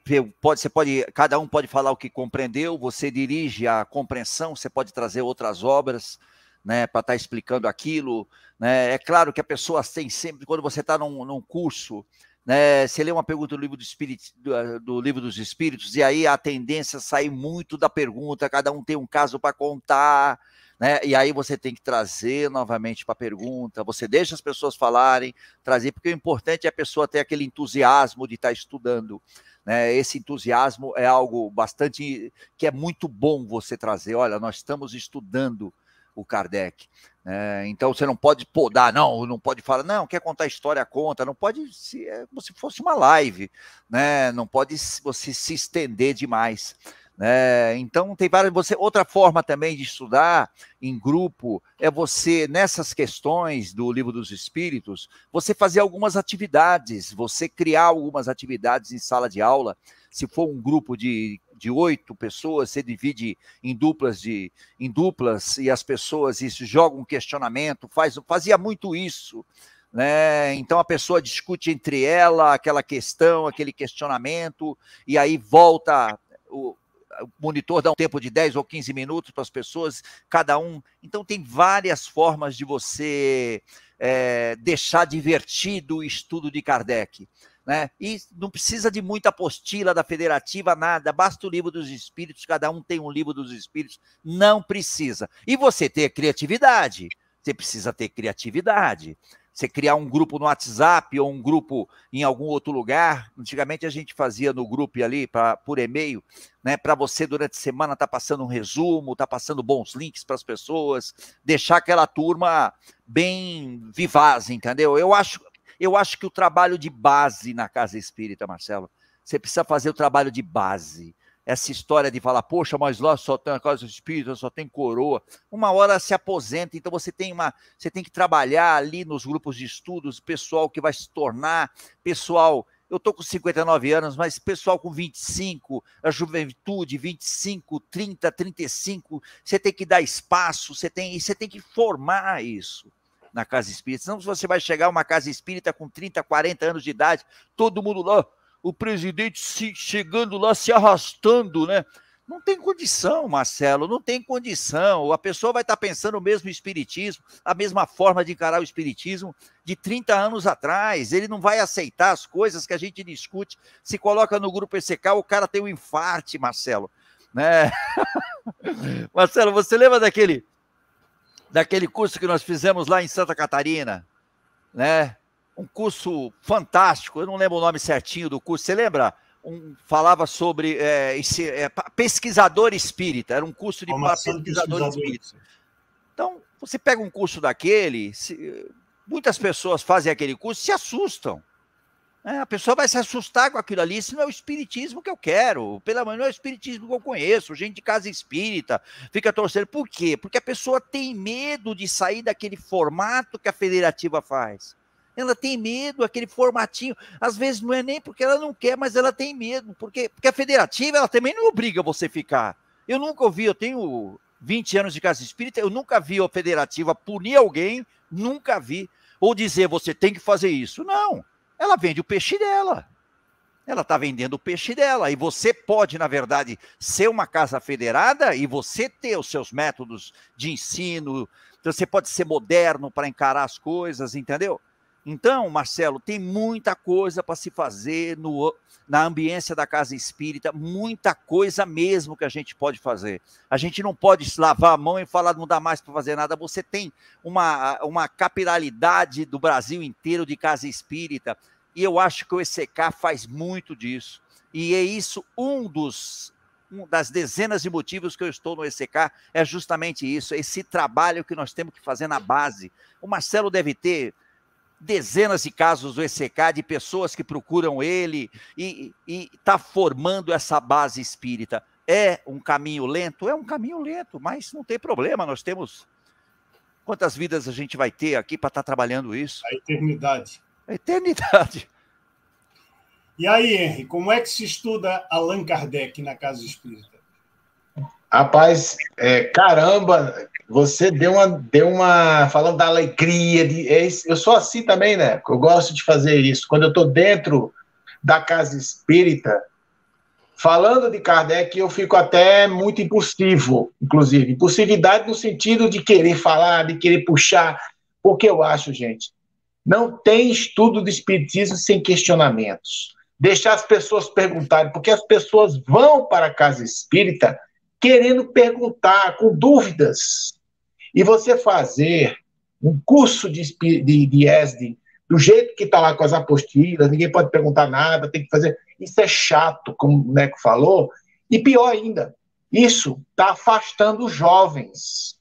pode, você pode, cada um pode falar o que compreendeu, você dirige a compreensão, você pode trazer outras obras. Né, para estar tá explicando aquilo. Né? É claro que a pessoa tem sempre, quando você está num, num curso, né, você lê uma pergunta do livro, do, Espírito, do, eh, do, livro dos Espíritos, e aí a tendência é sair muito da pergunta, cada um tem um caso para contar, né, e aí você tem que trazer novamente para a pergunta, você deixa as pessoas falarem, trazer, porque o importante é a pessoa ter aquele entusiasmo de estar tá estudando. Né, esse entusiasmo é algo bastante que é muito bom você trazer. Olha, nós estamos estudando o Kardec. É, então você não pode podar, não, não pode falar, não, quer contar história, conta, não pode se é como se fosse uma live, né? Não pode você se estender demais. Né? Então tem várias. Você, outra forma também de estudar em grupo é você, nessas questões do livro dos espíritos, você fazer algumas atividades, você criar algumas atividades em sala de aula. Se for um grupo de de oito pessoas, você divide em duplas de em duplas e as pessoas isso jogam um questionamento, faz, fazia muito isso. Né? Então a pessoa discute entre ela aquela questão, aquele questionamento, e aí volta o, o monitor dá um tempo de 10 ou 15 minutos para as pessoas, cada um. Então, tem várias formas de você é, deixar divertido o estudo de Kardec né? E não precisa de muita apostila da federativa, nada, basta o livro dos espíritos, cada um tem um livro dos espíritos, não precisa. E você ter criatividade, você precisa ter criatividade. Você criar um grupo no WhatsApp ou um grupo em algum outro lugar. Antigamente a gente fazia no grupo ali pra, por e-mail, né? Para você durante a semana tá passando um resumo, tá passando bons links para as pessoas, deixar aquela turma bem vivaz, entendeu? Eu acho, eu acho que o trabalho de base na casa espírita, Marcelo, você precisa fazer o trabalho de base. essa história de falar, poxa, mas lá só tem a casa espírita, só tem coroa. Uma hora se aposenta, então você tem uma, você tem que trabalhar ali nos grupos de estudos, pessoal que vai se tornar, pessoal, eu tô com 59 anos, mas pessoal com 25, a juventude 25, 30, 35, você tem que dar espaço, você tem, você tem que formar isso na casa espírita. Senão você vai chegar a uma casa espírita com 30, 40 anos de idade, todo mundo lá o presidente se, chegando lá, se arrastando, né? Não tem condição, Marcelo, não tem condição. A pessoa vai estar pensando o mesmo espiritismo, a mesma forma de encarar o espiritismo de 30 anos atrás. Ele não vai aceitar as coisas que a gente discute. Se coloca no grupo ECK, o cara tem um infarte, Marcelo. Né? Marcelo, você lembra daquele daquele curso que nós fizemos lá em Santa Catarina, né? um curso fantástico, eu não lembro o nome certinho do curso, você lembra? Um, falava sobre é, esse, é, pesquisador espírita, era um curso de pesquisador espírita. Então, você pega um curso daquele, se, muitas pessoas fazem aquele curso se assustam. É, a pessoa vai se assustar com aquilo ali, isso não é o espiritismo que eu quero, pelo menos não é o espiritismo que eu conheço, gente de casa espírita, fica torcendo. Por quê? Porque a pessoa tem medo de sair daquele formato que a federativa faz ela tem medo, aquele formatinho. Às vezes não é nem porque ela não quer, mas ela tem medo, porque, porque a federativa ela também não obriga você a ficar. Eu nunca ouvi, eu tenho 20 anos de casa espírita, eu nunca vi a federativa punir alguém, nunca vi, ou dizer você tem que fazer isso. Não, ela vende o peixe dela. Ela está vendendo o peixe dela. E você pode, na verdade, ser uma casa federada e você ter os seus métodos de ensino. Então, você pode ser moderno para encarar as coisas, entendeu? Então, Marcelo, tem muita coisa para se fazer no, na ambiência da casa espírita, muita coisa mesmo que a gente pode fazer. A gente não pode lavar a mão e falar não dá mais para fazer nada. Você tem uma, uma capilaridade do Brasil inteiro de casa espírita, e eu acho que o ECK faz muito disso. E é isso um dos um das dezenas de motivos que eu estou no ECK é justamente isso, esse trabalho que nós temos que fazer na base. O Marcelo deve ter dezenas de casos do ECK de pessoas que procuram ele e está formando essa base espírita. É um caminho lento? É um caminho lento, mas não tem problema, nós temos. Quantas vidas a gente vai ter aqui para estar tá trabalhando isso? A eternidade. A eternidade. E aí, Henry, como é que se estuda Allan Kardec na Casa Espírita? Rapaz, é, caramba, você deu uma, deu uma. Falando da alegria, de, é, eu sou assim também, né? Eu gosto de fazer isso. Quando eu estou dentro da casa espírita, falando de Kardec, eu fico até muito impulsivo, inclusive. Impulsividade no sentido de querer falar, de querer puxar. Porque eu acho, gente, não tem estudo de espiritismo sem questionamentos. Deixar as pessoas perguntarem, porque as pessoas vão para a casa espírita querendo perguntar, com dúvidas. E você fazer um curso de, de, de ESD do jeito que está lá com as apostilas, ninguém pode perguntar nada, tem que fazer. Isso é chato, como o Neco falou. E pior ainda, isso está afastando os jovens.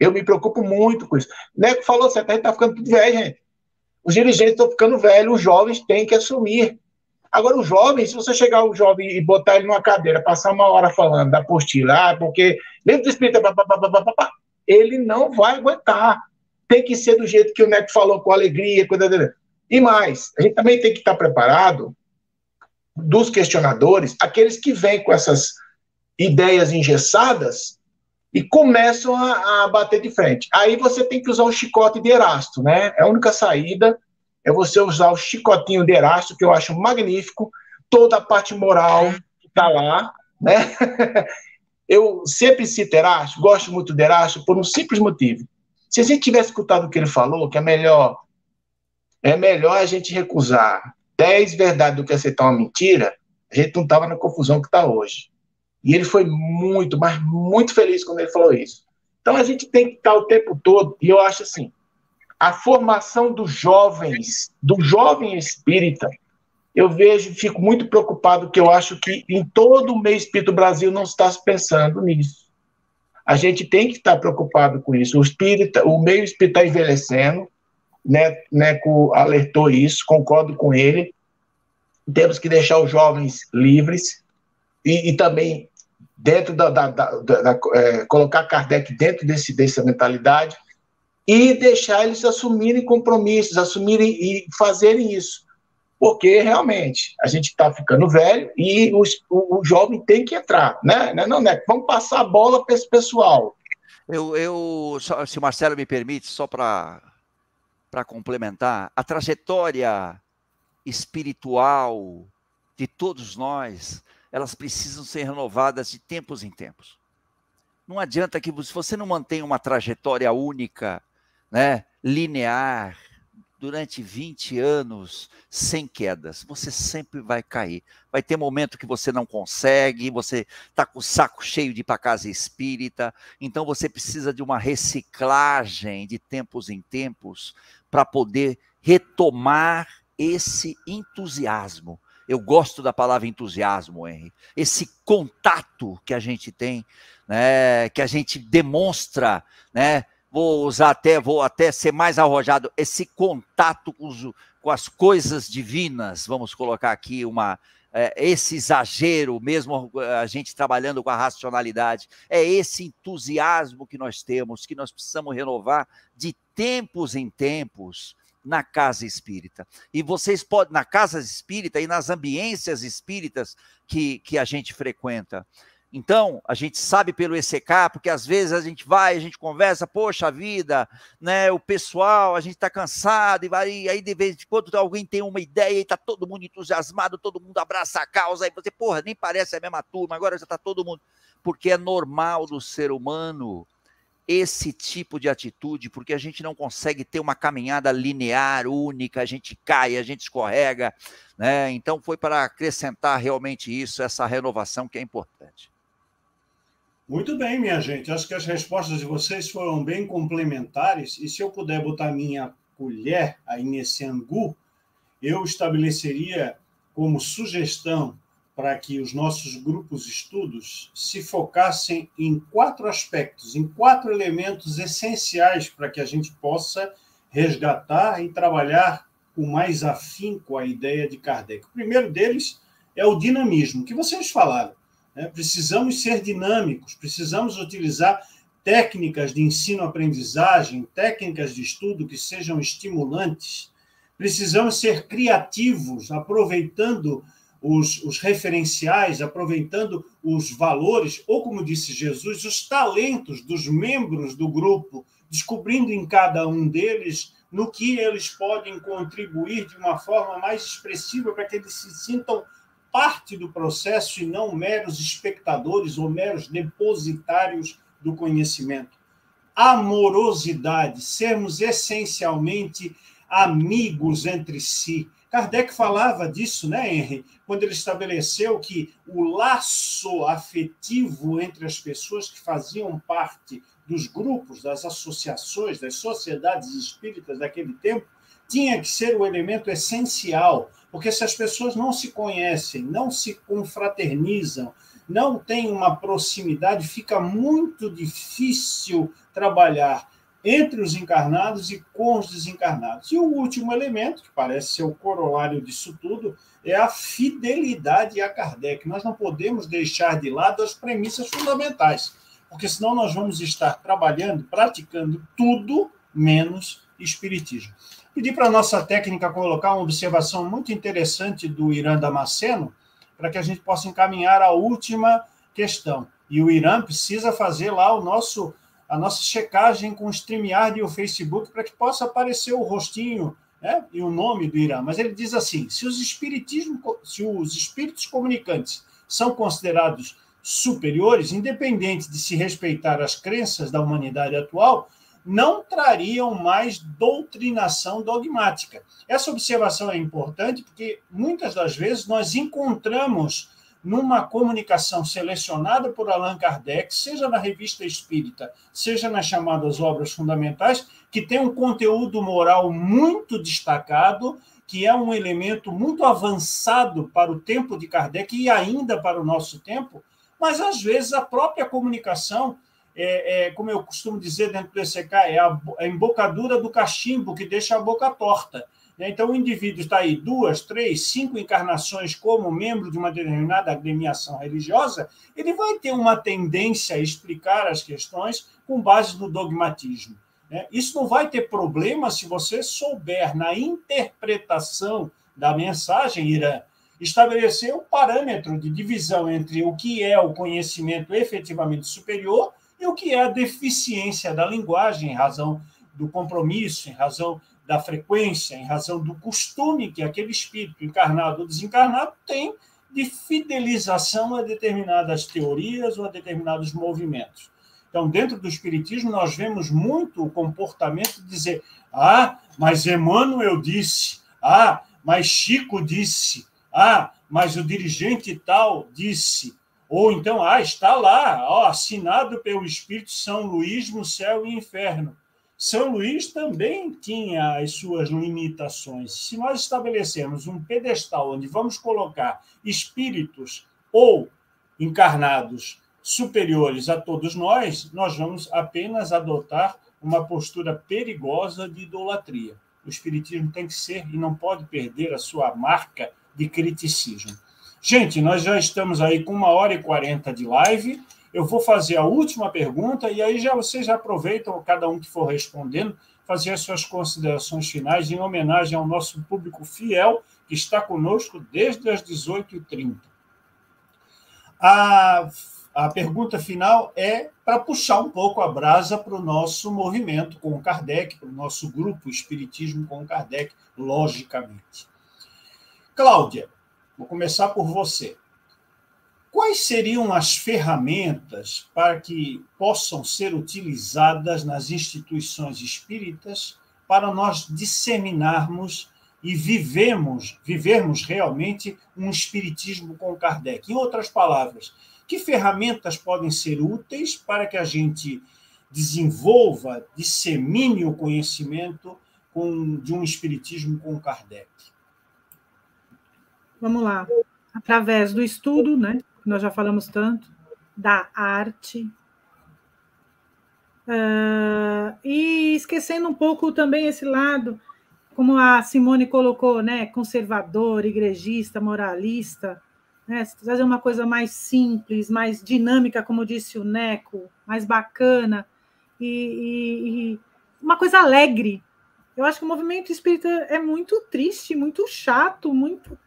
Eu me preocupo muito com isso. O Neco falou certo, a gente está ficando tudo velho, gente. Os dirigentes estão ficando velhos, os jovens têm que assumir. Agora, o jovem, se você chegar o jovem e botar ele numa cadeira, passar uma hora falando da apostila, ah, porque dentro do espírito, ele não vai aguentar. Tem que ser do jeito que o Neto falou, com alegria, com... E mais, a gente também tem que estar preparado dos questionadores, aqueles que vêm com essas ideias engessadas e começam a, a, bater de frente. Aí você tem que usar o chicote de Erasto, né? É a única saída é você usar o chicotinho de Erasto, que eu acho magnífico, toda a parte moral que está lá, né? Eu sempre cito Erasto, gosto muito de Erasto por um simples motivo. Se a gente tivesse escutado o que ele falou, que é melhor é melhor a gente recusar 10 verdades do que aceitar uma mentira, a gente não estava na confusão que está hoje. E ele foi muito, mas muito feliz quando ele falou isso. Então a gente tem que estar o tempo todo, e eu acho assim, a formação dos jovens, do jovem espírita, eu vejo, fico muito preocupado, que eu acho que em todo o meio espírito do Brasil não está se pensando nisso. A gente tem que estar preocupado com isso. O, espírita, o meio espírita está envelhecendo, né, Neco alertou isso, concordo com ele. Temos que deixar os jovens livres, e, e também dentro da, da, da, da é, colocar Kardec dentro desse, dessa mentalidade e deixar eles assumirem compromissos, assumirem e fazerem isso. Porque realmente a gente está ficando velho e os, o, o, jovem tem que entrar, né? Não, não, né? Vamos passar a bola para esse pessoal. Eu, eu se o Marcelo me permite, só para complementar, a trajetória espiritual de todos nós, elas precisam ser renovadas de tempos em tempos. Não adianta que se você não mantém uma trajetória única, né, linear, durante 20 anos sem quedas, você sempre vai cair. Vai ter momento que você não consegue, você está com o saco cheio de ir para casa espírita, então você precisa de uma reciclagem de tempos em tempos para poder retomar esse entusiasmo. Eu gosto da palavra entusiasmo, Henry. Esse contato que a gente tem, né, que a gente demonstra, né, vou usar até, vou até ser mais arrojado, esse contato com, os, com as coisas divinas, vamos colocar aqui uma, é, esse exagero, mesmo a gente trabalhando com a racionalidade, é esse entusiasmo que nós temos, que nós precisamos renovar de tempos em tempos na casa espírita. E vocês podem, na casa espírita e nas ambiências espíritas que, que a gente frequenta. Então, a gente sabe pelo ECK, porque às vezes a gente vai, a gente conversa, poxa vida, né, o pessoal, a gente está cansado, e, vai, e aí de vez em quando alguém tem uma ideia e está todo mundo entusiasmado, todo mundo abraça a causa, aí você, porra, nem parece a mesma turma, agora já está todo mundo. Porque é normal do ser humano esse tipo de atitude, porque a gente não consegue ter uma caminhada linear, única, a gente cai, a gente escorrega, né? Então foi para acrescentar realmente isso, essa renovação que é importante. Muito bem, minha gente. Acho que as respostas de vocês foram bem complementares. E se eu puder botar minha colher aí nesse angu, eu estabeleceria como sugestão para que os nossos grupos estudos se focassem em quatro aspectos, em quatro elementos essenciais para que a gente possa resgatar e trabalhar com mais afinco a ideia de Kardec. O primeiro deles é o dinamismo, que vocês falaram. Né? Precisamos ser dinâmicos, precisamos utilizar técnicas de ensino-aprendizagem, técnicas de estudo que sejam estimulantes. Precisamos ser criativos, aproveitando os, os, referenciais, aproveitando os valores, ou como disse Jesus, os talentos dos membros do grupo, descobrindo em cada um deles no que eles podem contribuir de uma forma mais expressiva para que eles se sintam parte do processo e não meros espectadores ou meros depositários do conhecimento. Amorosidade, sermos essencialmente amigos entre si. Kardec falava disso, né, Henry? Quando ele estabeleceu que o laço afetivo entre as pessoas que faziam parte dos grupos, das associações, das sociedades espíritas daquele tempo, tinha que ser o elemento essencial, porque se as pessoas não se conhecem, não se confraternizam, não têm uma proximidade, fica muito difícil trabalhar entre os encarnados e com os desencarnados. E o último elemento, que parece ser o corolário disso tudo, é a fidelidade a Kardec. Nós não podemos deixar de lado as premissas fundamentais, porque senão nós vamos estar trabalhando, praticando tudo menos espiritismo. Pedi para a nossa técnica colocar uma observação muito interessante do Irã Damasceno, para que a gente possa encaminhar a última questão. E o Irã precisa fazer lá o nosso a nossa checagem com o StreamYard e o Facebook para que possa aparecer o rostinho né, e o nome do Irã. Mas ele diz assim: se os, espiritismo, se os espíritos comunicantes são considerados superiores, independente de se respeitar as crenças da humanidade atual, não trariam mais doutrinação dogmática. Essa observação é importante porque muitas das vezes nós encontramos numa comunicação selecionada por Allan Kardec, seja na revista espírita, seja nas chamadas obras fundamentais, que tem um conteúdo moral muito destacado, que é um elemento muito avançado para o tempo de Kardec e ainda para o nosso tempo, mas às vezes a própria comunicação é, é, como eu costumo dizer dentro do ECK, é a, a embocadura do cachimbo que deixa a boca torta. Né? Então, o indivíduo está aí duas, três, cinco encarnações como membro de uma determinada agremiação religiosa, ele vai ter uma tendência a explicar as questões com base no dogmatismo. Né? Isso não vai ter problema se você souber, na interpretação da mensagem, Irã, estabelecer um parâmetro de divisão entre o que é o conhecimento efetivamente superior e o que é a deficiência da linguagem, em razão do compromisso, em razão da frequência, em razão do costume que aquele espírito encarnado ou desencarnado tem de fidelização a determinadas teorias ou a determinados movimentos. Então, dentro do Espiritismo, nós vemos muito o comportamento de dizer: ah, mas Emmanuel disse, ah, mas Chico disse, ah, mas o dirigente tal disse. Ou então, ah, está lá, ó, assinado pelo Espírito São Luís no céu e inferno. São Luís também tinha as suas limitações. Se nós estabelecermos um pedestal onde vamos colocar espíritos ou encarnados superiores a todos nós, nós vamos apenas adotar uma postura perigosa de idolatria. O espiritismo tem que ser e não pode perder a sua marca de criticismo. Gente, nós já estamos aí com uma hora e quarenta de live. Eu vou fazer a última pergunta e aí já vocês aproveitam, cada um que for respondendo, fazer as suas considerações finais em homenagem ao nosso público fiel que está conosco desde as 18h30. A, a pergunta final é para puxar um pouco a brasa para o nosso movimento com o Kardec, para o nosso grupo Espiritismo com o Kardec, logicamente. Cláudia, vou começar por você. Quais seriam as ferramentas para que possam ser utilizadas nas instituições espíritas para nós disseminarmos e vivemos, vivermos realmente um espiritismo com Kardec? Em outras palavras, que ferramentas podem ser úteis para que a gente desenvolva, dissemine o conhecimento com, de um espiritismo com Kardec? Vamos lá. Através do estudo, né? nós já falamos tanto, da arte. Uh, e esquecendo um pouco também esse lado, como a Simone colocou, né, conservador, igrejista, moralista, né, uma coisa mais simples, mais dinâmica, como disse o Neco, mais bacana, e, e, e uma coisa alegre, eu acho que o movimento espírita é muito triste, muito chato, muito.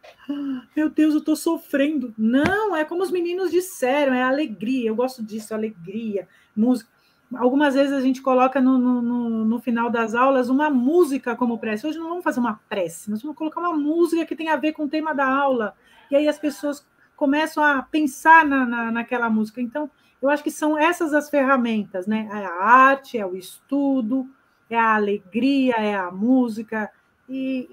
Meu Deus, eu estou sofrendo. Não, é como os meninos disseram, é alegria. Eu gosto disso, alegria, música. Algumas vezes a gente coloca no, no, no, final das aulas uma música como prece. Hoje não vamos fazer uma prece, nós vamos colocar uma música que tem a ver com o tema da aula. E aí as pessoas começam a pensar na, na, naquela música. Então, eu acho que são essas as ferramentas, né? É a arte, é o estudo, é a alegria, é a música, e,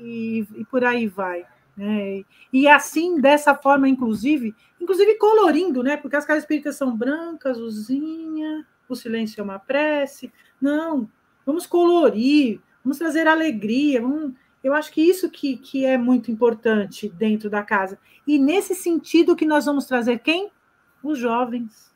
e, e por aí vai. Né? E assim, dessa forma, inclusive, inclusive colorindo, né? Porque as casas espíritas são brancas, azulzinha, o silêncio é uma prece. Não, vamos colorir, vamos trazer alegria, vamos... Eu acho que isso que, que é muito importante dentro da casa. E nesse sentido que nós vamos trazer quem? Os jovens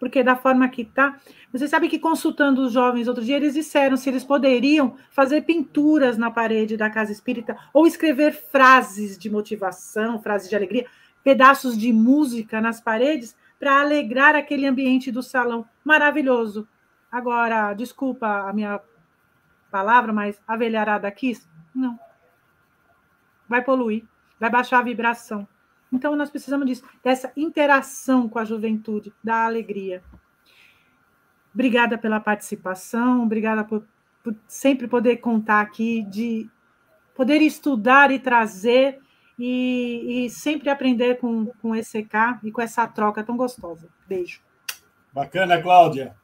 porque da forma que está. Você sabe que consultando os jovens outro dia, eles disseram se eles poderiam fazer pinturas na parede da casa espírita ou escrever frases de motivação, frases de alegria, pedaços de música nas paredes para alegrar aquele ambiente do salão. Maravilhoso. Agora, desculpa a minha palavra, mas a velharada quis? Não. Vai poluir, vai baixar a vibração. Então, nós precisamos disso, dessa interação com a juventude, da alegria. Obrigada pela participação, obrigada por, por sempre poder contar aqui, de poder estudar e trazer e, e, sempre aprender com, com esse EK e com essa troca tão gostosa. Beijo. Bacana, Cláudia.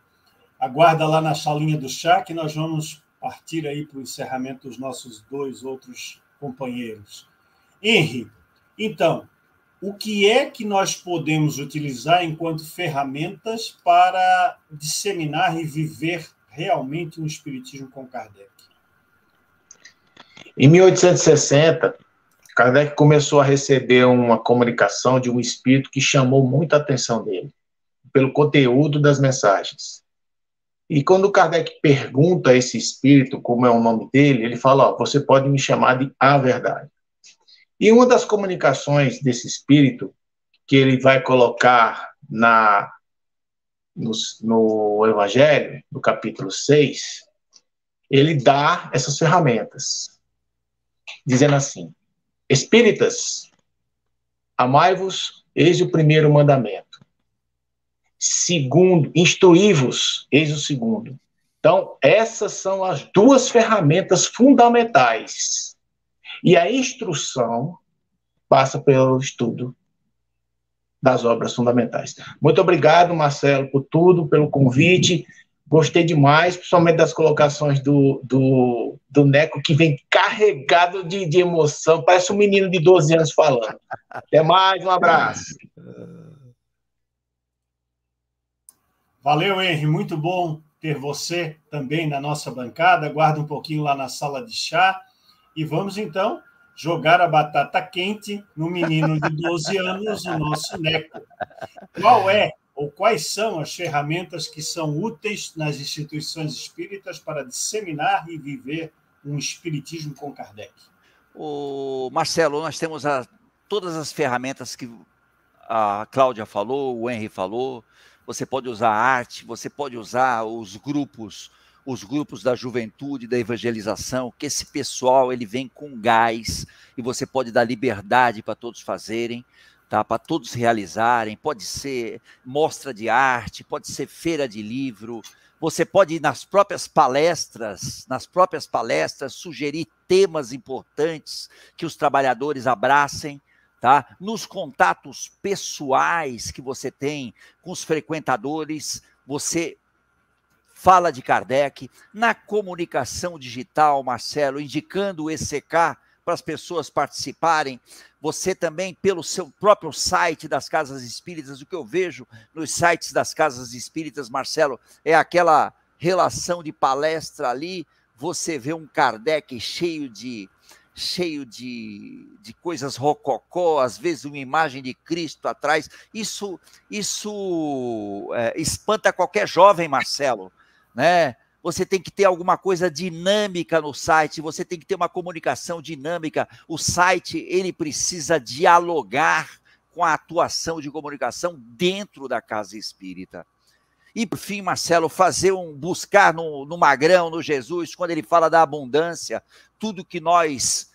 Aguarda lá na salinha do chá que nós vamos partir aí para o encerramento dos nossos dois outros companheiros. Henry, então, o que é que nós podemos utilizar enquanto ferramentas para disseminar e viver realmente um espiritismo com Kardec? Em 1860, Kardec começou a receber uma comunicação de um espírito que chamou muita atenção dele, pelo conteúdo das mensagens. E quando Kardec pergunta a esse espírito como é o nome dele, ele fala: você pode me chamar de a verdade. E uma das comunicações desse espírito que ele vai colocar na no, no Evangelho, no capítulo 6, ele dá essas ferramentas, dizendo assim: Espíritas, amai-vos, eis o primeiro mandamento. Segundo, instruí-vos, eis o segundo. Então, essas são as duas ferramentas fundamentais. E a instrução passa pelo estudo das obras fundamentais. Muito obrigado, Marcelo, por tudo, pelo convite. Gostei demais, principalmente das colocações do, do, do Neco, que vem carregado de, de emoção, parece um menino de 12 anos falando. Até mais, um abraço. Valeu, Henry, muito bom ter você também na nossa bancada. Guarda um pouquinho lá na sala de chá. E vamos então jogar a batata quente no menino de 12 anos, o nosso Neco. Qual é ou quais são as ferramentas que são úteis nas instituições espíritas para disseminar e viver um espiritismo com Kardec? O Marcelo, nós temos a, todas as ferramentas que a Cláudia falou, o Henry falou. Você pode usar a arte, você pode usar os grupos, os grupos da juventude, da evangelização, que esse pessoal ele vem com gás e você pode dar liberdade para todos fazerem tá? para todos realizarem. Pode ser mostra de arte, pode ser feira de livro. Você pode ir nas próprias palestras, nas próprias palestras, sugerir temas importantes que os trabalhadores abracem. Tá? Nos contatos pessoais que você tem com os frequentadores, você fala de Kardec, na comunicação digital, Marcelo, indicando o ECK para as pessoas participarem. Você também, pelo seu próprio site das Casas Espíritas, o que eu vejo nos sites das Casas Espíritas, Marcelo, é aquela relação de palestra ali. Você vê um Kardec cheio de cheio de, de coisas rococó, às vezes uma imagem de Cristo atrás. Isso isso é, espanta qualquer jovem, Marcelo, né? você tem que ter alguma coisa dinâmica no site, você tem que ter uma comunicação dinâmica. O site, ele precisa dialogar com a atuação de comunicação dentro da casa espírita. E por fim, Marcelo, fazer um buscar no, no Magrão, no Jesus, quando ele fala da abundância, tudo que nós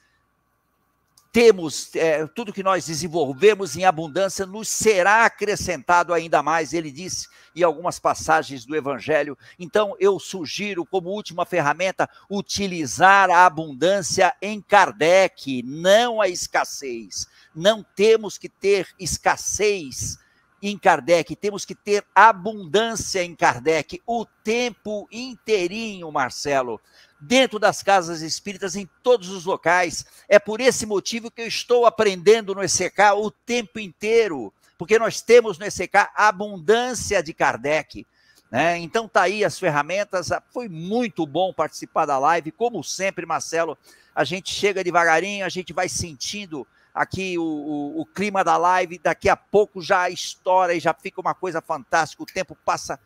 temos, é, tudo que nós desenvolvemos em abundância nos será acrescentado ainda mais, ele disse em algumas passagens do Evangelho. Então, eu sugiro, como última ferramenta, utilizar a abundância em Kardec, não a escassez. Não temos que ter escassez em Kardec, temos que ter abundância em Kardec o tempo inteirinho, Marcelo dentro das casas espíritas, em todos os locais. É por esse motivo que eu estou aprendendo no ECK o tempo inteiro, porque nós temos no ECK abundância de Kardec. Né? Então tá aí as ferramentas. Foi muito bom participar da live, como sempre, Marcelo. A gente chega devagarinho, a gente vai sentindo aqui o, o, o clima da live. Daqui a pouco já estoura e já fica uma coisa fantástica. O tempo passa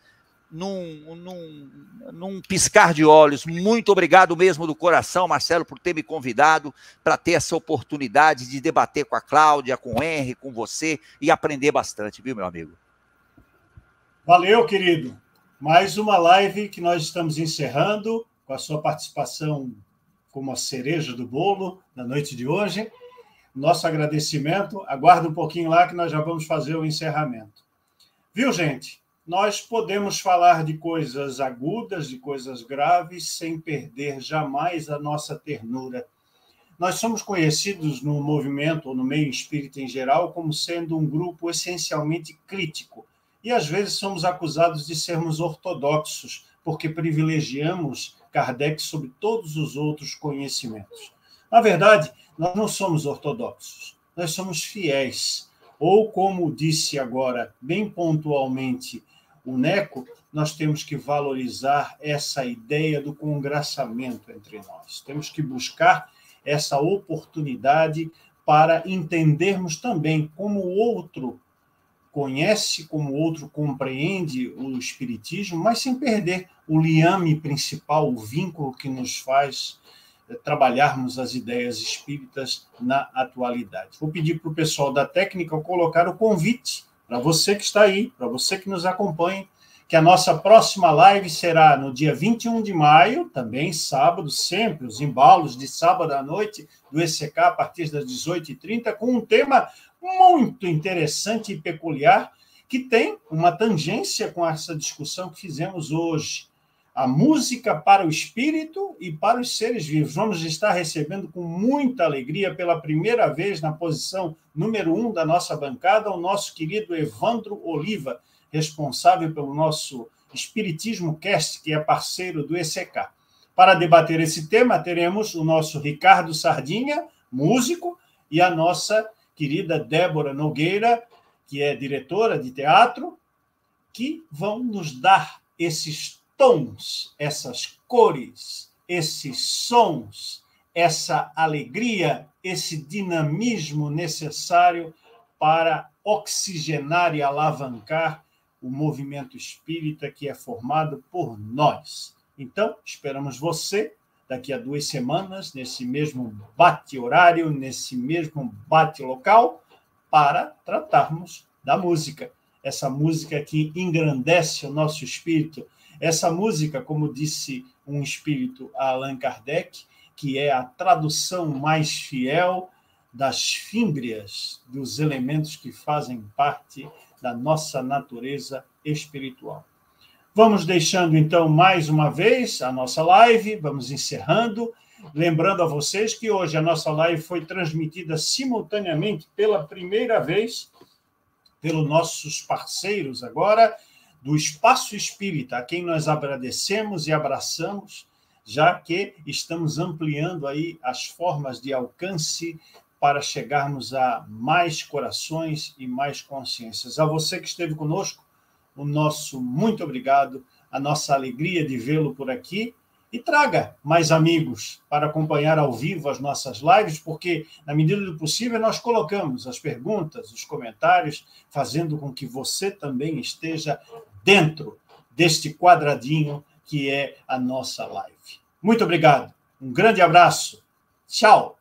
num, num, num piscar de olhos. Muito obrigado mesmo do coração, Marcelo, por ter me convidado para ter essa oportunidade de debater com a Cláudia, com o Henry, com você e aprender bastante, viu, meu amigo? Valeu, querido. Mais uma live que nós estamos encerrando com a sua participação como a cereja do bolo na noite de hoje. Nosso agradecimento. Aguarda um pouquinho lá que nós já vamos fazer o encerramento. Viu, gente? nós podemos falar de coisas agudas, de coisas graves, sem perder jamais a nossa ternura. Nós somos conhecidos no movimento ou no meio espírita em geral como sendo um grupo essencialmente crítico. E às vezes somos acusados de sermos ortodoxos, porque privilegiamos Kardec sobre todos os outros conhecimentos. Na verdade, nós não somos ortodoxos, nós somos fiéis. Ou, como disse agora, bem pontualmente, o NECO, nós temos que valorizar essa ideia do congraçamento entre nós. Temos que buscar essa oportunidade para entendermos também como o outro conhece, como o outro compreende o Espiritismo, mas sem perder o liame principal, o vínculo que nos faz trabalharmos as ideias espíritas na atualidade. Vou pedir para o pessoal da técnica colocar o convite para você que está aí, para você que nos acompanha, que a nossa próxima live será no dia 21 de maio, também sábado, sempre, os embalos de sábado à noite do ECK a partir das 18h30, com um tema muito interessante e peculiar, que tem uma tangência com essa discussão que fizemos hoje. A música para o espírito e para os seres vivos. Vamos estar recebendo com muita alegria, pela primeira vez na posição número um da nossa bancada, o nosso querido Evandro Oliva, responsável pelo nosso Espiritismo Cast, que é parceiro do ECK. Para debater esse tema, teremos o nosso Ricardo Sardinha, músico, e a nossa querida Débora Nogueira, que é diretora de teatro, que vão nos dar esses tons, essas cores, esses sons, essa alegria, esse dinamismo necessário para oxigenar e alavancar o movimento espírita que é formado por nós. Então, esperamos você daqui a duas semanas, nesse mesmo bate-horário, nesse mesmo bate-local, para tratarmos da música. Essa música que engrandece o nosso espírito. Essa música, como disse um espírito, Allan Kardec, que é a tradução mais fiel das fímbrias dos elementos que fazem parte da nossa natureza espiritual. Vamos deixando então mais uma vez a nossa live, vamos encerrando. Lembrando a vocês que hoje a nossa live foi transmitida simultaneamente pela primeira vez pelos nossos parceiros agora do Espaço Espírita, a quem nós agradecemos e abraçamos, já que estamos ampliando aí as formas de alcance para chegarmos a mais corações e mais consciências. A você que esteve conosco, o nosso muito obrigado, a nossa alegria de vê-lo por aqui. E traga mais amigos para acompanhar ao vivo as nossas lives, porque, na medida do possível, nós colocamos as perguntas, os comentários, fazendo com que você também esteja dentro deste quadradinho que é a nossa live. Muito obrigado, um grande abraço, tchau!